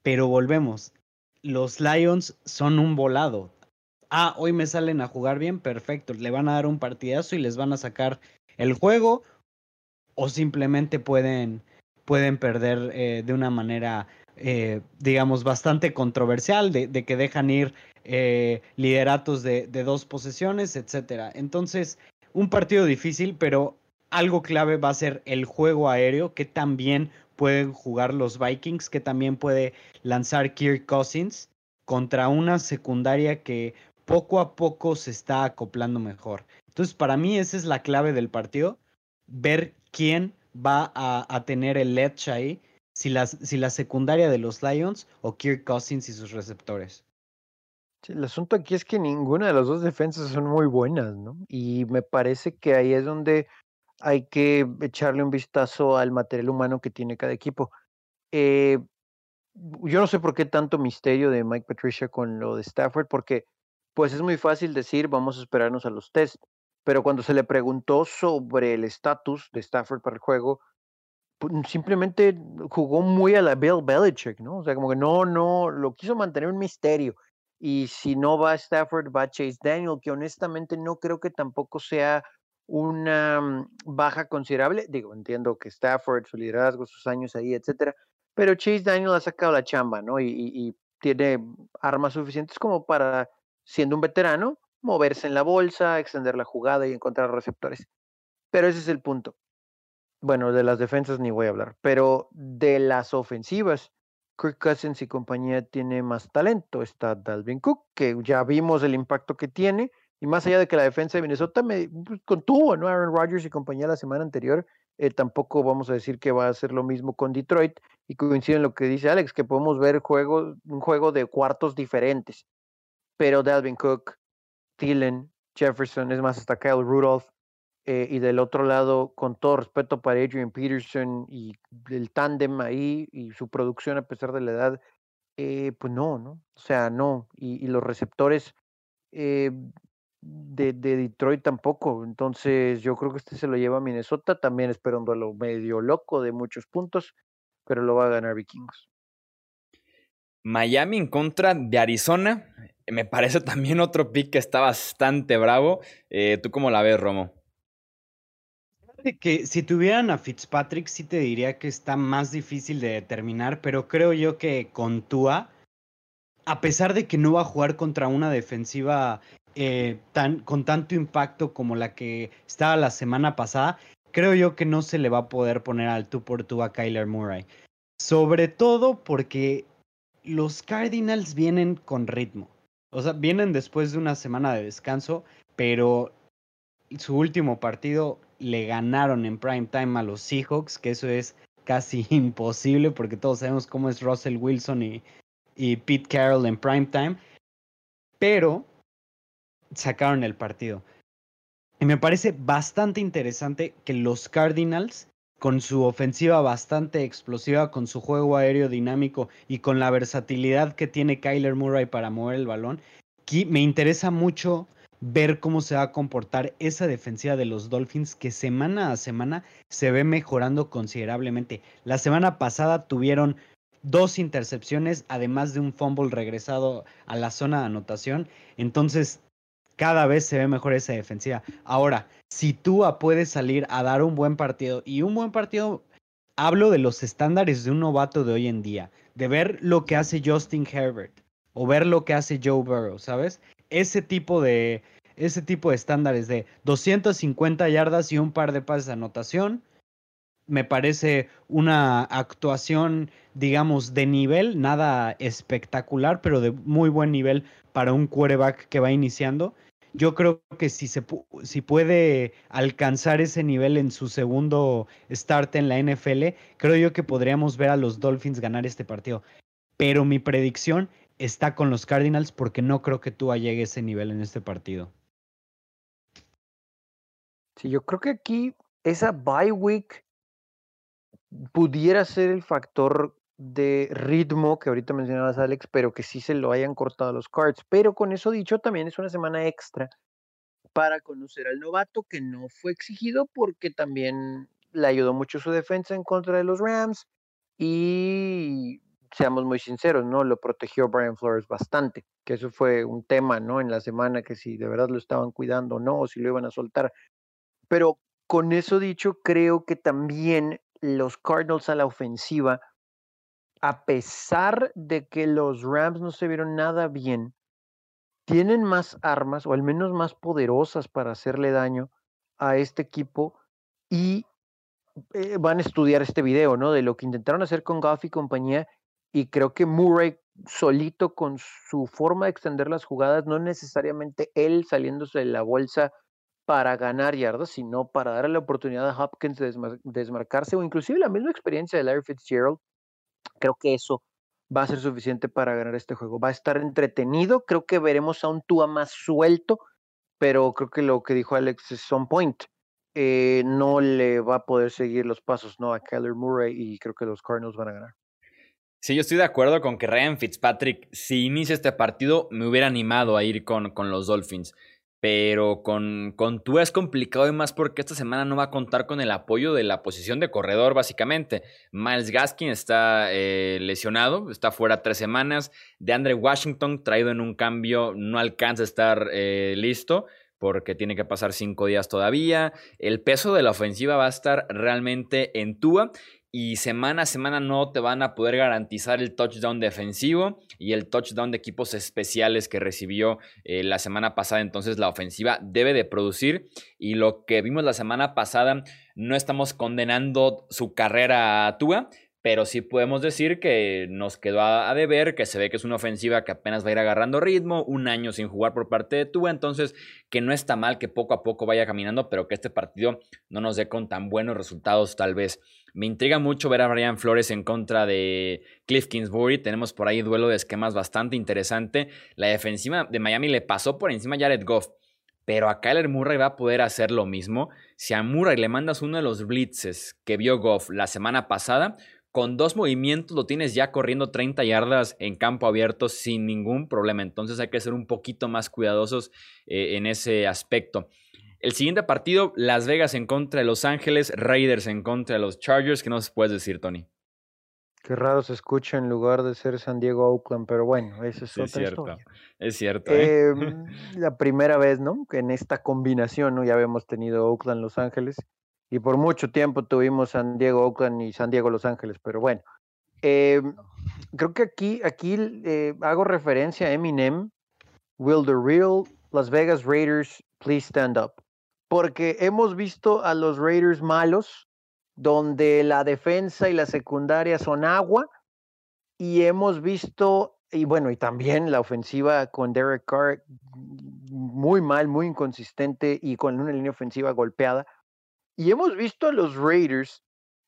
Pero volvemos, los Lions son un volado. Ah, hoy me salen a jugar bien, perfecto. Le van a dar un partidazo y les van a sacar el juego o simplemente pueden, pueden perder eh, de una manera, eh, digamos, bastante controversial, de, que dejan ir eh, lideratos de, de, dos posesiones, etcétera. Entonces, un partido difícil, pero algo clave va a ser el juego aéreo, que también pueden jugar los Vikings, que también puede lanzar Kirk Cousins contra una secundaria que poco a poco se está acoplando mejor. Entonces, para mí esa es la clave del partido, ver quién va a, tener el edge ahí, si la, si la secundaria de los Lions o Kirk Cousins y sus receptores. El asunto aquí es que ninguna de las dos defensas son muy buenas, ¿no? Y me parece que ahí es donde hay que echarle un vistazo al material humano que tiene cada equipo. Eh, yo no sé por qué tanto misterio de Mike Patricia con lo de Stafford, porque pues es muy fácil decir vamos a esperarnos a los test pero cuando se le preguntó sobre el estatus de Stafford para el juego, pues, simplemente jugó muy a la Bill Belichick, ¿no? O sea, como que no, no, lo quiso mantener un misterio. Y si no va Stafford, va Chase Daniel, que honestamente no creo que tampoco sea una mm, baja considerable. Digo, entiendo que Stafford, su liderazgo, sus años ahí, etcétera, pero Chase Daniel ha sacado la chamba, ¿no? Y, y tiene armas suficientes como para, siendo un veterano, moverse en la bolsa, extender la jugada y encontrar receptores. Pero ese es el punto. Bueno, de las defensas ni voy a hablar, pero de las ofensivas, Kirk Cousins y compañía tiene más talento. Está Dalvin Cook, que ya vimos el impacto que tiene, y más allá de que la defensa de Minnesota me pues, contuvo, ¿no? Aaron Rodgers y compañía la semana anterior, eh, tampoco vamos a decir que va a hacer lo mismo con Detroit, y coincide en lo que dice Alex, que podemos ver juego, un juego de cuartos diferentes. Pero Dalvin Cook, Thielen, Jefferson, es más, hasta Kyle Rudolph. Eh, y del otro lado, con todo respeto para Adrian Peterson y el tándem ahí y su producción a pesar de la edad, eh, pues no, ¿no? O sea, no. Y, los receptores eh, de, de, Detroit tampoco. Entonces, yo creo que este se lo lleva a Minnesota. También espero un duelo medio loco de muchos puntos, pero lo va a ganar Vikings. Miami en contra de Arizona. Me parece también otro pick que está bastante bravo. Eh, ¿Tú cómo la ves, Romo? Que si tuvieran a Fitzpatrick, sí te diría que está más difícil de determinar, pero creo yo que con Tua, a pesar de que no va a jugar contra una defensiva eh, tan, con tanto impacto como la que estaba la semana pasada, creo yo que no se le va a poder poner al tú por tú a Kyler Murray. Sobre todo porque los Cardinals vienen con ritmo. O sea, vienen después de una semana de descanso, pero su último partido le ganaron en prime time a los Seahawks, que eso es casi imposible porque todos sabemos cómo es Russell Wilson y, y Pete Carroll en prime time. Pero sacaron el partido. Y me parece bastante interesante que los Cardinals con su ofensiva bastante explosiva, con su juego aéreo dinámico y con la versatilidad que tiene Kyler Murray para mover el balón. me interesa mucho ver cómo se va a comportar esa defensiva de los Dolphins que semana a semana se ve mejorando considerablemente. La semana pasada tuvieron dos intercepciones, además de un fumble regresado a la zona de anotación. Entonces, cada vez se ve mejor esa defensiva. Ahora, si Tua puede salir a dar un buen partido, y un buen partido, hablo de los estándares de un novato de hoy en día, de ver lo que hace Justin Herbert o ver lo que hace Joe Burrow, ¿sabes? Ese tipo de, ese tipo de estándares de 250 yardas y un par de pases de anotación, me parece una actuación, digamos, de nivel, nada espectacular, pero de muy buen nivel para un quarterback que va iniciando. Yo creo que si, se, si puede alcanzar ese nivel en su segundo start en la NFL, creo yo que podríamos ver a los Dolphins ganar este partido. Pero mi predicción está con los Cardinals porque no creo que tú llegue a ese nivel en este partido. Sí, yo creo que aquí esa bye week pudiera ser el factor de ritmo que ahorita mencionabas, Alex, pero que sí se lo hayan cortado los cards. Pero con eso dicho, también es una semana extra para conocer al novato que no fue exigido porque también le ayudó mucho su defensa en contra de los Rams y seamos muy sinceros, ¿no? Lo protegió Brian Flores bastante, que eso fue un tema, ¿no? En la semana que si de verdad lo estaban cuidando o no, o si lo iban a soltar. Pero con eso dicho, creo que también los Cardinals a la ofensiva, a pesar de que los Rams no se vieron nada bien, tienen más armas, o al menos más poderosas para hacerle daño a este equipo y eh, van a estudiar este video, ¿no? De lo que intentaron hacer con Goff y compañía. Y creo que Murray solito con su forma de extender las jugadas, no necesariamente él saliéndose de la bolsa para ganar yardas, sino para darle la oportunidad a Hopkins de desmarcarse o inclusive la misma experiencia de Larry Fitzgerald. Creo que eso va a ser suficiente para ganar este juego. Va a estar entretenido, creo que veremos a un Tua más suelto, pero creo que lo que dijo Alex es on point. Eh, no le va a poder seguir los pasos ¿no? a Kyler Murray y creo que los Cardinals van a ganar. Sí, yo estoy de acuerdo con que Ryan Fitzpatrick, si inicia este partido, me hubiera animado a ir con, con los Dolphins. Pero con, con Tua es complicado y más porque esta semana no va a contar con el apoyo de la posición de corredor, básicamente. Miles Gaskin está eh, lesionado, está fuera tres semanas. De Andre Washington, traído en un cambio, no alcanza a estar eh, listo porque tiene que pasar cinco días todavía. El peso de la ofensiva va a estar realmente en Tua y semana a semana no te van a poder garantizar el touchdown defensivo y el touchdown de equipos especiales que recibió eh, la semana pasada. Entonces la ofensiva debe de producir y lo que vimos la semana pasada no estamos condenando su carrera a Tua, pero sí podemos decir que nos quedó a, deber, que se ve que es una ofensiva que apenas va a ir agarrando ritmo, un año sin jugar por parte de Tua, entonces que no está mal que poco a poco vaya caminando, pero que este partido no nos dé con tan buenos resultados tal vez. Me intriga mucho ver a Brian Flores en contra de Cliff Kingsbury, tenemos por ahí duelo de esquemas bastante interesante, la defensiva de Miami le pasó por encima a Jared Goff, pero a Kyler Murray va a poder hacer lo mismo. Si a Murray le mandas uno de los blitzes que vio Goff la semana pasada, con dos movimientos lo tienes ya corriendo 30 yardas en campo abierto sin ningún problema. Entonces hay que ser un poquito más cuidadosos eh, en ese aspecto. El siguiente partido, Las Vegas en contra de Los Ángeles, Raiders en contra de los Chargers. ¿Qué nos puedes decir, Tony? Qué raro se escucha en lugar de ser San Diego Oakland, pero bueno, eso es, otra cierto, historia. Es cierto. ¿eh? Em, la primera vez, ¿no? Que en esta combinación, ¿no? Ya habíamos tenido Oakland, Los Ángeles y por mucho tiempo tuvimos San Diego, Oakland y San Diego, Los Ángeles, pero bueno. Em, creo que aquí, aquí eh, hago referencia a Eminem, Will the Real Las Vegas Raiders Please Stand Up, porque hemos visto a los Raiders malos, donde la defensa y la secundaria son agua, y hemos visto, y bueno, y también la ofensiva con Derek Carr muy mal, muy inconsistente y con una línea ofensiva golpeada. Y hemos visto a los Raiders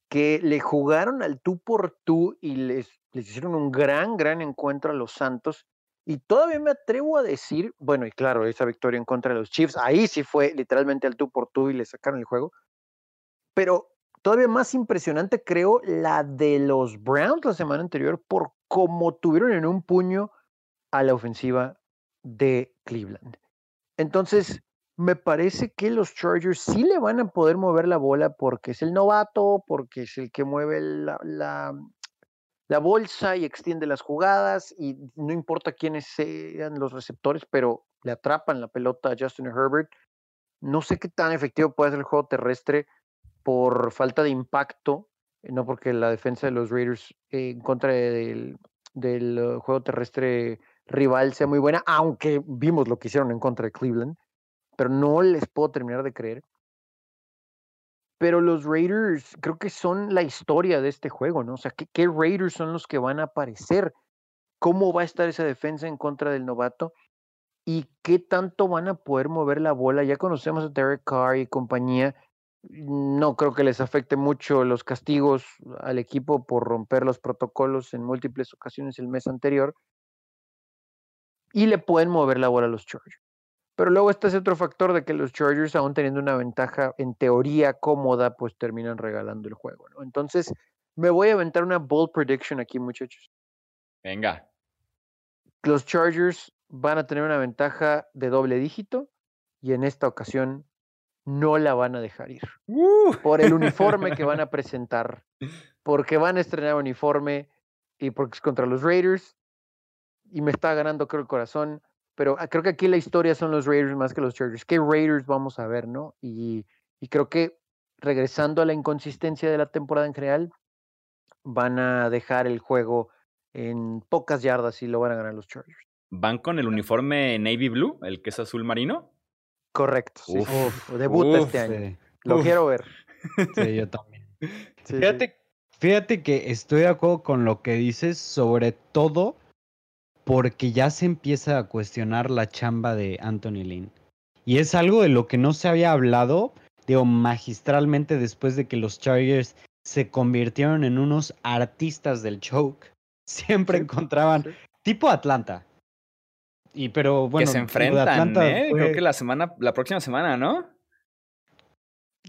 que le jugaron al tú por tú y les, hicieron un gran, gran encuentro a los Santos. Y todavía me atrevo a decir, bueno, y claro, esa victoria en contra de los Chiefs, ahí sí fue literalmente al tú por tú y le sacaron el juego. Pero todavía más impresionante creo la de los Browns la semana anterior por cómo tuvieron en un puño a la ofensiva de Cleveland. Entonces, me parece que los Chargers sí le van a poder mover la bola porque es el novato, porque es el que mueve la, la, bolsa y extiende las jugadas y no importa quiénes sean los receptores, pero le atrapan la pelota a Justin Herbert. No sé qué tan efectivo puede ser el juego terrestre por falta de impacto, no porque la defensa de los Raiders en contra del, uh, juego terrestre rival sea muy buena, aunque vimos lo que hicieron en contra de Cleveland pero no les puedo terminar de creer. Pero los Raiders creo que son la historia de este juego, ¿no? O sea, ¿qué, ¿qué, Raiders son los que van a aparecer? ¿Cómo va a estar esa defensa en contra del novato? ¿Y qué tanto van a poder mover la bola? Ya conocemos a Derek Carr y compañía. No creo que les afecte mucho los castigos al equipo por romper los protocolos en múltiples ocasiones el mes anterior. Y le pueden mover la bola a los Chargers. Pero luego está ese otro factor de que los Chargers, aún teniendo una ventaja en teoría cómoda, pues terminan regalando el juego, ¿no? Entonces, me voy a aventar una bold prediction aquí, muchachos. Venga. Los Chargers van a tener una ventaja de doble dígito y en esta ocasión no la van a dejar ir. ¡Uh! Por el uniforme que van a presentar. Porque van a estrenar uniforme y porque es contra los Raiders. Y me está ganando, creo, el corazón pero ah, creo que aquí la historia son los Raiders más que los Chargers. ¿Qué Raiders vamos a ver, no? Y, creo que regresando a la inconsistencia de la temporada en general, van a dejar el juego en pocas yardas y lo van a ganar los Chargers. ¿Van con el uniforme navy blue, el que es azul marino? Correcto. Sí. debuta este año. Lo quiero ver. Sí, yo también. fíjate, fíjate que estoy de acuerdo con lo que dices, sobre todo porque ya se empieza a cuestionar la chamba de Anthony Lynn. Y es algo de lo que no se había hablado, digo, magistralmente después de que los Chargers se convirtieron en unos artistas del choke. Siempre encontraban, tipo Atlanta. Y pero bueno, que se enfrentan, ¿eh? creo que la semana, la próxima semana, ¿no?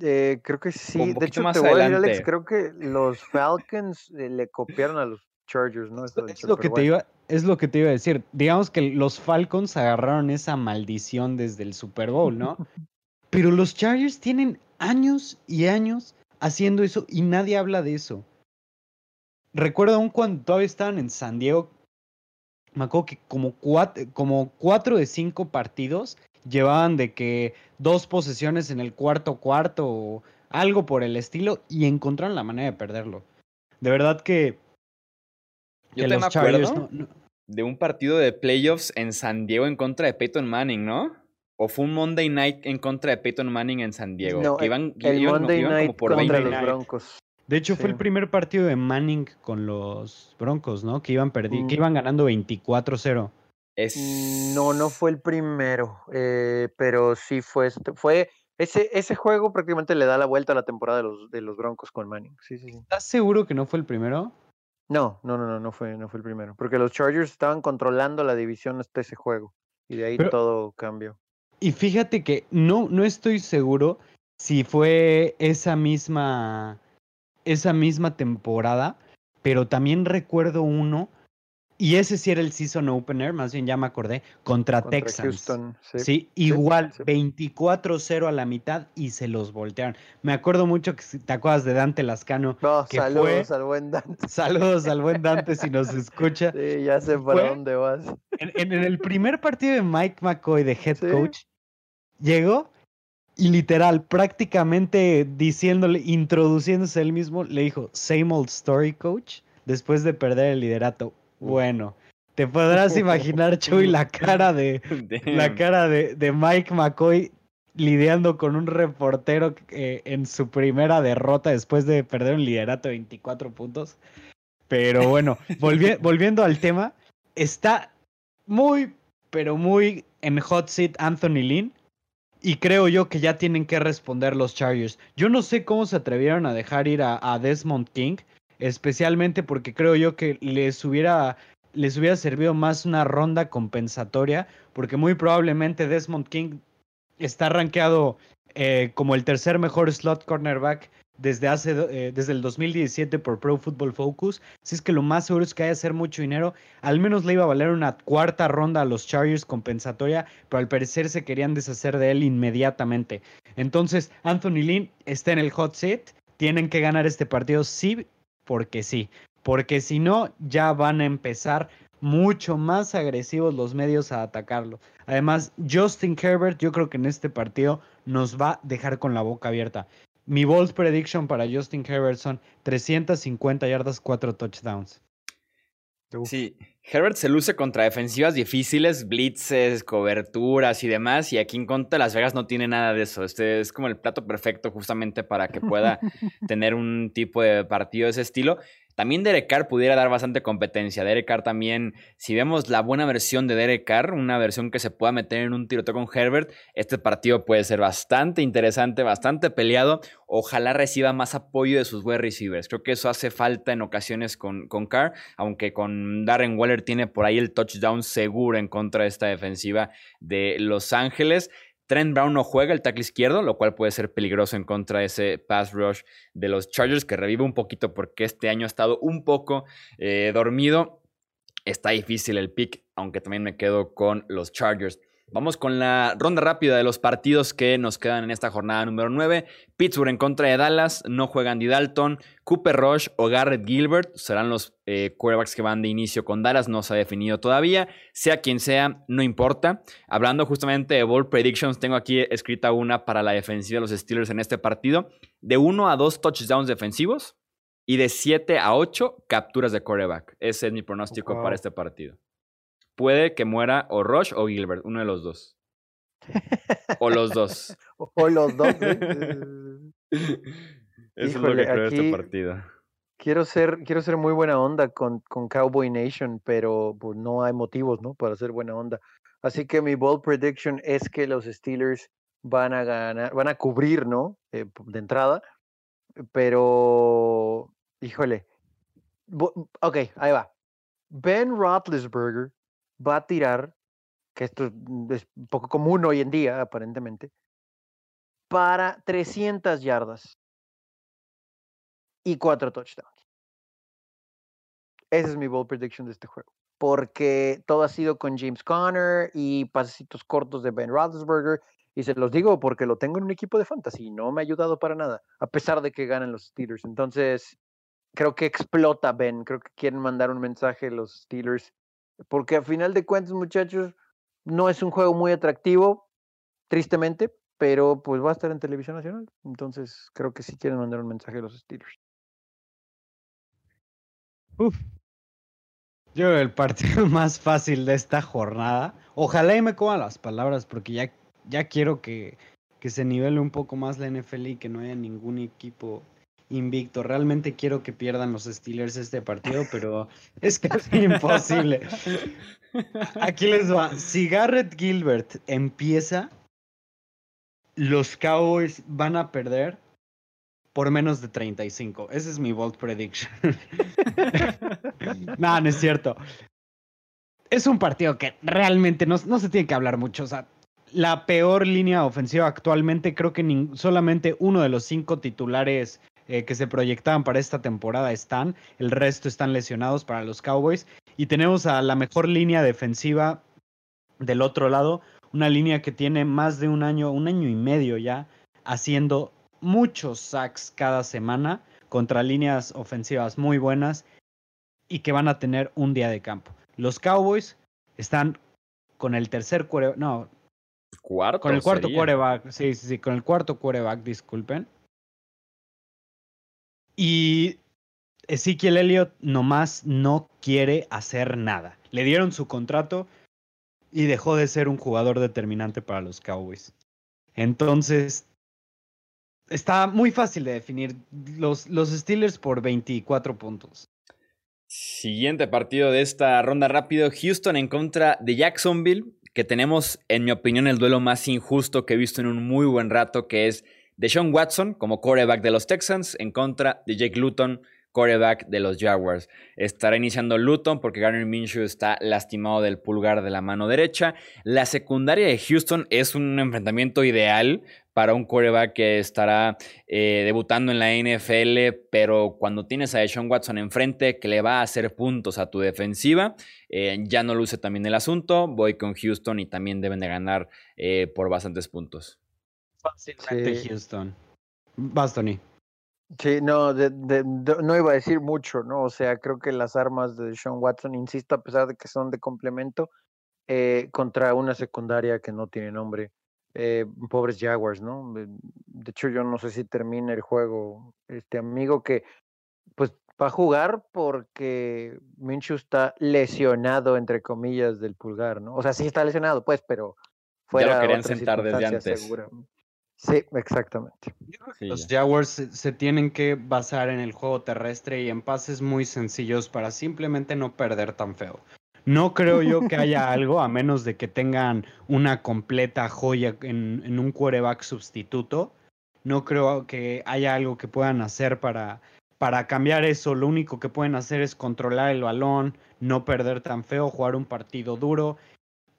Eh, creo que sí. De hecho, más te voy a decir, Alex, creo que los Falcons eh, le copiaron a los Chargers, ¿no? es, lo que te iba, es lo que te iba a decir. Digamos que los Falcons agarraron esa maldición desde el Super Bowl, ¿no? Pero los Chargers tienen años y años haciendo eso y nadie habla de eso. Recuerdo aún cuando todavía estaban en San Diego, me acuerdo que como cuatro, como cuatro de cinco partidos llevaban de que dos posesiones en el cuarto cuarto o algo por el estilo y encontraron la manera de perderlo. De verdad que yo te me acuerdo de un partido de playoffs en San Diego en contra de Peyton Manning, ¿no? ¿O fue un Monday Night en contra de Peyton Manning en San Diego? No, que iban, el Monday Night como por contra los Broncos. De hecho, fue el primer partido de Manning con los Broncos, ¿no? Que iban, perdi que mm. iban ganando 24-0. Es... Mm, no, no fue el primero, eh, pero sí fue, este, fue ese, ese juego prácticamente le da la vuelta a la temporada de los, de los Broncos con Manning. Sí, sí, sí. ¿Estás seguro que no fue el primero? No, no, no, no, no fue, no fue el primero. Porque los Chargers estaban controlando la división hasta ese juego. Y de ahí todo cambió. Y fíjate que no, no estoy seguro si fue esa misma. esa misma temporada. Pero también recuerdo uno y ese sí era el season opener, más bien ya me acordé, contra, Texans. sí. igual, 24-0 a la mitad y se los voltearon. Me acuerdo mucho que te acuerdas de Dante Lascano. No, saludos al buen Dante. Saludos al buen Dante si nos escucha. Sí, ya sé para dónde vas. En, el primer partido de Mike McCoy de head coach, llegó y literal, prácticamente diciéndole, introduciéndose él mismo, le dijo, same old story, coach, después de perder el liderato bueno, te podrás imaginar, Chuy, la cara de la cara de, de, Mike McCoy lidiando con un reportero eh, en su primera derrota después de perder un liderato de 24 puntos. Pero bueno, volviendo al tema, está muy, pero muy en hot seat Anthony Lynn. Y creo yo que ya tienen que responder los Chargers. Yo no sé cómo se atrevieron a dejar ir a Desmond King especialmente porque creo yo que les hubiera les hubiera servido más una ronda compensatoria, porque muy probablemente Desmond King está rankeado eh, como el tercer mejor slot cornerback desde, hace, eh, desde el 2017 por Pro Football Focus. Si es que lo más seguro es que haya hacer mucho dinero. Al menos le iba a valer una cuarta ronda a los Chargers compensatoria, pero al parecer se querían deshacer de él inmediatamente. Entonces, Anthony Lynn está en el hot seat. Tienen que ganar este partido sí, porque sí. Porque si no, ya van a empezar mucho más agresivos los medios a atacarlo. Además, Justin Herbert, yo creo que en este partido nos va a dejar con la boca abierta. Mi bold prediction para Justin Herbert son 350 yardas, 4 touchdowns. Sí, Herbert se luce contra defensivas difíciles, blitzes, coberturas y demás, y aquí en contra Las Vegas no tiene nada de eso. Este es como el plato perfecto justamente para que pueda tener un tipo de partido de ese estilo. También Derek Carr pudiera dar bastante competencia. Derek Carr también, si vemos la buena versión de Derek Carr, una versión que se pueda meter en un tiroteo con Herbert, este partido puede ser bastante interesante, bastante peleado. Ojalá reciba más apoyo de sus wide receivers. Creo que eso hace falta en ocasiones con, con Carr, aunque con Darren Waller tiene por ahí el touchdown seguro en contra de esta defensiva de Los Ángeles. Trent Brown no juega el tackle izquierdo, lo cual puede ser peligroso en contra de ese pass rush de los Chargers, que revive un poquito porque este año ha estado un poco eh, dormido. Está difícil el pick, aunque también me quedo con los Chargers. Vamos con la ronda rápida de los partidos que nos quedan en esta jornada número 9. Pittsburgh en contra de Dallas, no juega Andy Dalton. Cooper Rush o Garrett Gilbert serán los eh, quarterbacks que van de inicio con Dallas, no se ha definido todavía. Sea quien sea, no importa. Hablando justamente de Ball Predictions, tengo aquí escrita una para la defensiva de los Steelers en este partido. De 1 a 2 touchdowns defensivos y de 7 a 8 capturas de quarterback. Ese es mi pronóstico para este partido puede que muera o Rush o Gilbert, uno de los dos. O los dos. o los dos. Eso es lo que creo de este partido. Quiero ser, quiero ser muy buena onda con, con Cowboy Nation, pero pues, no hay motivos, ¿no? Para ser buena onda. Así que mi bold prediction es que los Steelers van a ganar, van a cubrir, ¿no? Eh, de entrada. Pero, híjole. Ok, ahí va. Ben Roethlisberger va a tirar, que esto es un poco común hoy en día, aparentemente, para 300 yardas y cuatro touchdowns. Esa es mi bold prediction de este juego. Porque todo ha sido con James Conner y pasecitos cortos de Ben Roethlisberger. Y se los digo porque lo tengo en un equipo de fantasy. No me ha ayudado para nada, a pesar de que ganan los Steelers. Entonces, creo que explota Ben. Creo que quieren mandar un mensaje los Steelers porque a final de cuentas, muchachos, no es un juego muy atractivo, tristemente, pero pues va a estar en televisión nacional. Entonces, creo que sí quieren mandar un mensaje a los Steelers. Uf. Yo el partido más fácil de esta jornada. Ojalá y me coman las palabras porque ya, ya quiero que, que se nivele un poco más la NFL y que no haya ningún equipo invicto. Realmente quiero que pierdan los Steelers este partido, pero es casi imposible. Aquí les va. Si Garrett Gilbert empieza, los Cowboys van a perder por menos de 35. Ese es mi bold prediction. no, no es cierto. Es un partido que realmente no, no se tiene que hablar mucho. O sea, la peor línea ofensiva actualmente, creo que solamente uno de los cinco titulares eh, que se proyectaban para esta temporada están, el resto están lesionados para los Cowboys y tenemos a la mejor línea defensiva del otro lado, una línea que tiene más de un año, un año y medio ya, haciendo muchos sacks cada semana contra líneas ofensivas muy buenas y que van a tener un día de campo. Los Cowboys están con el tercer quarterback, no, ¿Cuarto con el cuarto quarterback, sí, sí, sí, con el cuarto quarterback, disculpen. Y Ezekiel Elliott nomás no quiere hacer nada. Le dieron su contrato y dejó de ser un jugador determinante para los Cowboys. Entonces, está muy fácil de definir los, los Steelers por 24 puntos. Siguiente partido de esta ronda rápido, Houston en contra de Jacksonville, que tenemos, en mi opinión, el duelo más injusto que he visto en un muy buen rato, que es de Sean Watson como quarterback de los Texans en contra de Jake Luton quarterback de los Jaguars. Estará iniciando Luton porque Garner Minshew está lastimado del pulgar de la mano derecha. La secundaria de Houston es un enfrentamiento ideal para un quarterback que estará eh, debutando en la NFL, pero cuando tienes a Deshaun Watson enfrente que le va a hacer puntos a tu defensiva, eh, ya no luce también el asunto. Voy con Houston y también deben de ganar eh, por bastantes puntos. Fácilmente Houston. Bastoni. Sí, no, no iba a decir mucho, ¿no? O sea, creo que las armas de Sean Watson, insisto, a pesar de que son de complemento, eh, contra una secundaria que no tiene nombre. Eh, pobres Jaguars, ¿no? De hecho, yo no sé si termina el juego. Este amigo que, pues, va a jugar porque Minshew está lesionado, entre comillas, del pulgar, ¿no? O sea, sí está lesionado, pues, pero fuera. Ya lo querían sentar desde antes. Sí, exactamente. los Jaguars se, tienen que basar en el juego terrestre y en pases muy sencillos para simplemente no perder tan feo. No creo yo que haya algo, a menos de que tengan una completa joya en, un quarterback sustituto. No creo que haya algo que puedan hacer para, para cambiar eso. Lo único que pueden hacer es controlar el balón, no perder tan feo, jugar un partido duro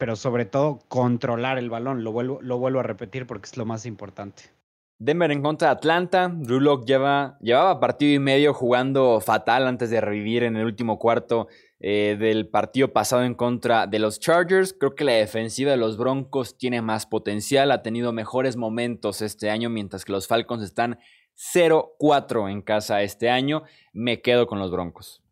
pero sobre todo controlar el balón. Lo vuelvo, lo vuelvo a repetir porque es lo más importante. Denver en contra de Atlanta. Drew lleva, llevaba partido y medio jugando fatal antes de revivir en el último cuarto eh, del partido pasado en contra de los Chargers. Creo que la defensiva de los Broncos tiene más potencial, ha tenido mejores momentos este año, mientras que los Falcons están 0-4 en casa este año. Me quedo con los Broncos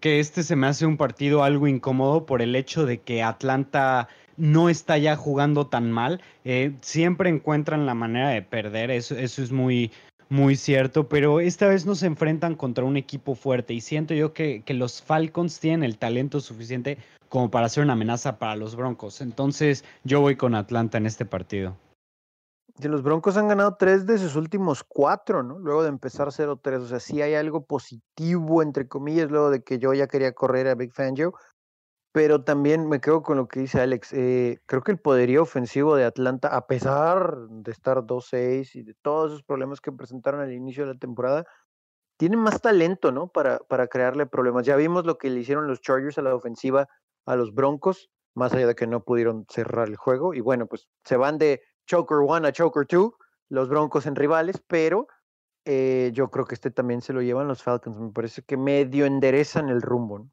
que este se me hace un partido algo incómodo por el hecho de que Atlanta no está ya jugando tan mal. Eh, siempre encuentran la manera de perder, eso, eso es muy, muy cierto, pero esta vez no se enfrentan contra un equipo fuerte y siento yo que, que los Falcons tienen el talento suficiente como para ser una amenaza para los Broncos. Entonces yo voy con Atlanta en este partido los Broncos han ganado tres de sus últimos cuatro, ¿no? Luego de empezar 0-3. O sea, sí hay algo positivo, entre comillas, luego de que yo ya quería correr a Big Fangio. Pero también me quedo con lo que dice Alex. Eh, creo que el poderío ofensivo de Atlanta, a pesar de estar 2-6 y de todos esos problemas que presentaron al inicio de la temporada, tiene más talento, ¿no? Para, para crearle problemas. Ya vimos lo que le hicieron los Chargers a la ofensiva a los Broncos, más allá de que no pudieron cerrar el juego. Y bueno, pues se van de Choker 1 a Choker 2, los Broncos en rivales, pero eh, yo creo que este también se lo llevan los Falcons. Me parece que medio enderezan el rumbo.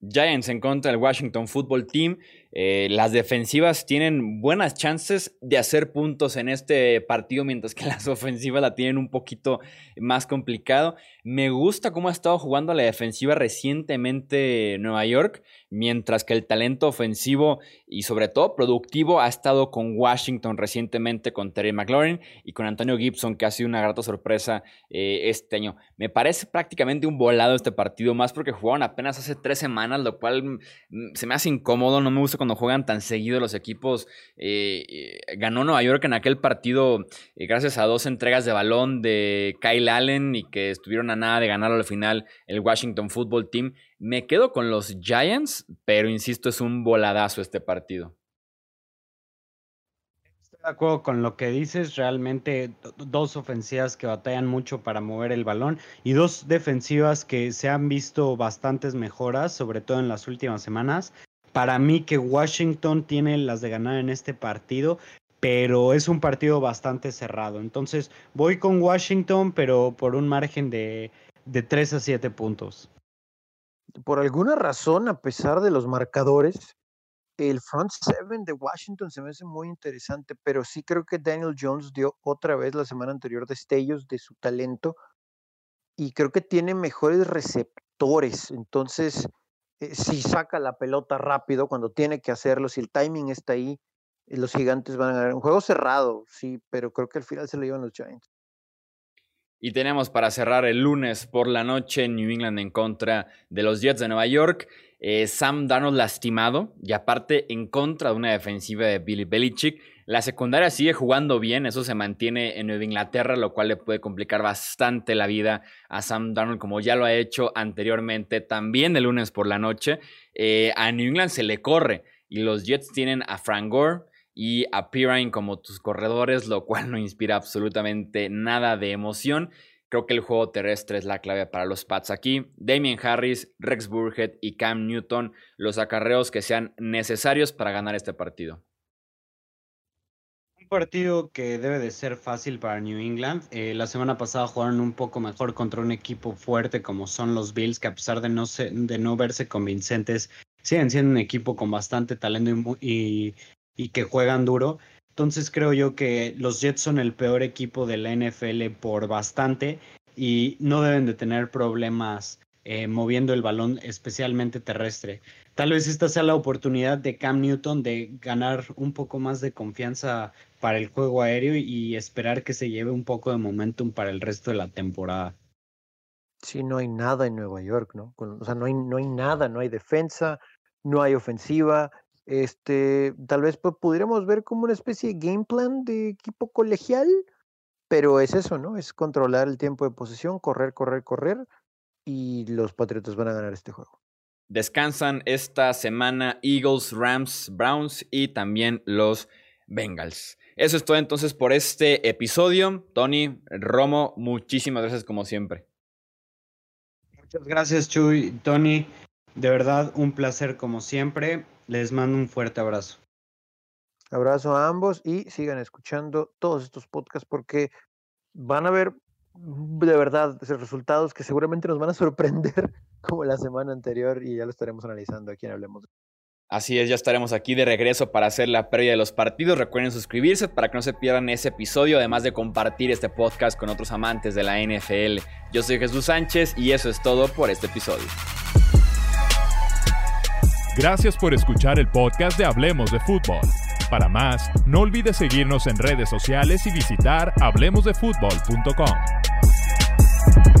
Giants en contra del Washington Football Team. Eh, las defensivas tienen buenas chances de hacer puntos en este partido, mientras que las ofensivas la tienen un poquito más complicado. Me gusta cómo ha estado jugando la defensiva recientemente Nueva York, mientras que el talento ofensivo y sobre todo productivo ha estado con Washington recientemente, con Terry McLaurin y con Antonio Gibson, que ha sido una grata sorpresa eh, este año. Me parece prácticamente un volado este partido, más porque jugaron apenas hace tres semanas, lo cual mm, se me hace incómodo, no me gusta cuando juegan tan seguido los equipos. Eh, eh, ganó Nueva York en aquel partido gracias a dos entregas de balón de Kyle Allen y que estuvieron a nada de ganar al final el Washington Football Team. Me quedo con los Giants, pero insisto, es un voladazo este partido. Estoy de acuerdo con lo que dices, realmente dos ofensivas que batallan mucho para mover el balón y dos defensivas que se han visto bastantes mejoras, sobre todo en las últimas semanas. Para mí que Washington tiene las de ganar en este partido, pero es un partido bastante cerrado. Entonces voy con Washington, pero por un margen de, de 3 a 7 puntos. Por alguna razón, a pesar de los marcadores, el front seven de Washington se me hace muy interesante, pero sí creo que Daniel Jones dio otra vez la semana anterior destellos de su talento y creo que tiene mejores receptores. Entonces, eh, si saca la pelota rápido cuando tiene que hacerlo, si el timing está ahí, los gigantes van a ganar. Un juego cerrado, sí, pero creo que al final se lo llevan los Giants. Y tenemos para cerrar el lunes por la noche New England en contra de los Jets de Nueva York. Eh, Sam Darnold lastimado y aparte en contra de una defensiva de Billy Belichick. La secundaria sigue jugando bien, eso se mantiene en Nueva Inglaterra, lo cual le puede complicar bastante la vida a Sam Darnold, como ya lo ha hecho anteriormente, también el lunes por la noche. Eh, a New England se le corre y los Jets tienen a Frank Gore, y a Pirine como tus corredores, lo cual no inspira absolutamente nada de emoción. Creo que el juego terrestre es la clave para los Pats aquí. Damien Harris, Rex Burhead y Cam Newton, los acarreos que sean necesarios para ganar este partido. Un partido que debe de ser fácil para New England. Eh, la semana pasada jugaron un poco mejor contra un equipo fuerte como son los Bills, que a pesar de no, de no verse convincentes, siguen siendo un equipo con bastante talento y, y que juegan duro. Entonces creo yo que los Jets son el peor equipo de la NFL por bastante y no deben de tener problemas eh, moviendo el balón, especialmente terrestre. Tal vez esta sea la oportunidad de Cam Newton de ganar un poco más de confianza para el juego aéreo y esperar que se lleve un poco de momentum para el resto de la temporada. Sí, no hay nada en Nueva York, ¿no? O sea, no hay, no hay nada, no hay defensa, no hay ofensiva, este, tal vez pues, pudiéramos ver como una especie de game plan de equipo colegial, pero es eso, ¿no? Es controlar el tiempo de posesión, correr, correr, correr, y los Patriotas van a ganar este juego. Descansan esta semana Eagles, Rams, Browns y también los Bengals. Eso es todo entonces por este episodio. Tony, Romo, muchísimas gracias como siempre. Muchas gracias, Chuy, Tony. De verdad, un placer como siempre. Les mando un fuerte abrazo. Abrazo a ambos y sigan escuchando todos estos podcasts porque van a ver de verdad resultados que seguramente nos van a sorprender como la semana anterior y ya lo estaremos analizando aquí en Hablemos. Así es, ya estaremos aquí de regreso para hacer la previa de los partidos. Recuerden suscribirse para que no se pierdan ese episodio, además de compartir este podcast con otros amantes de la NFL. Yo soy Jesús Sánchez y eso es todo por este episodio. Gracias por escuchar el podcast de Hablemos de Fútbol. Para más, no olvides seguirnos en redes sociales y visitar hablemosdefutbol.com.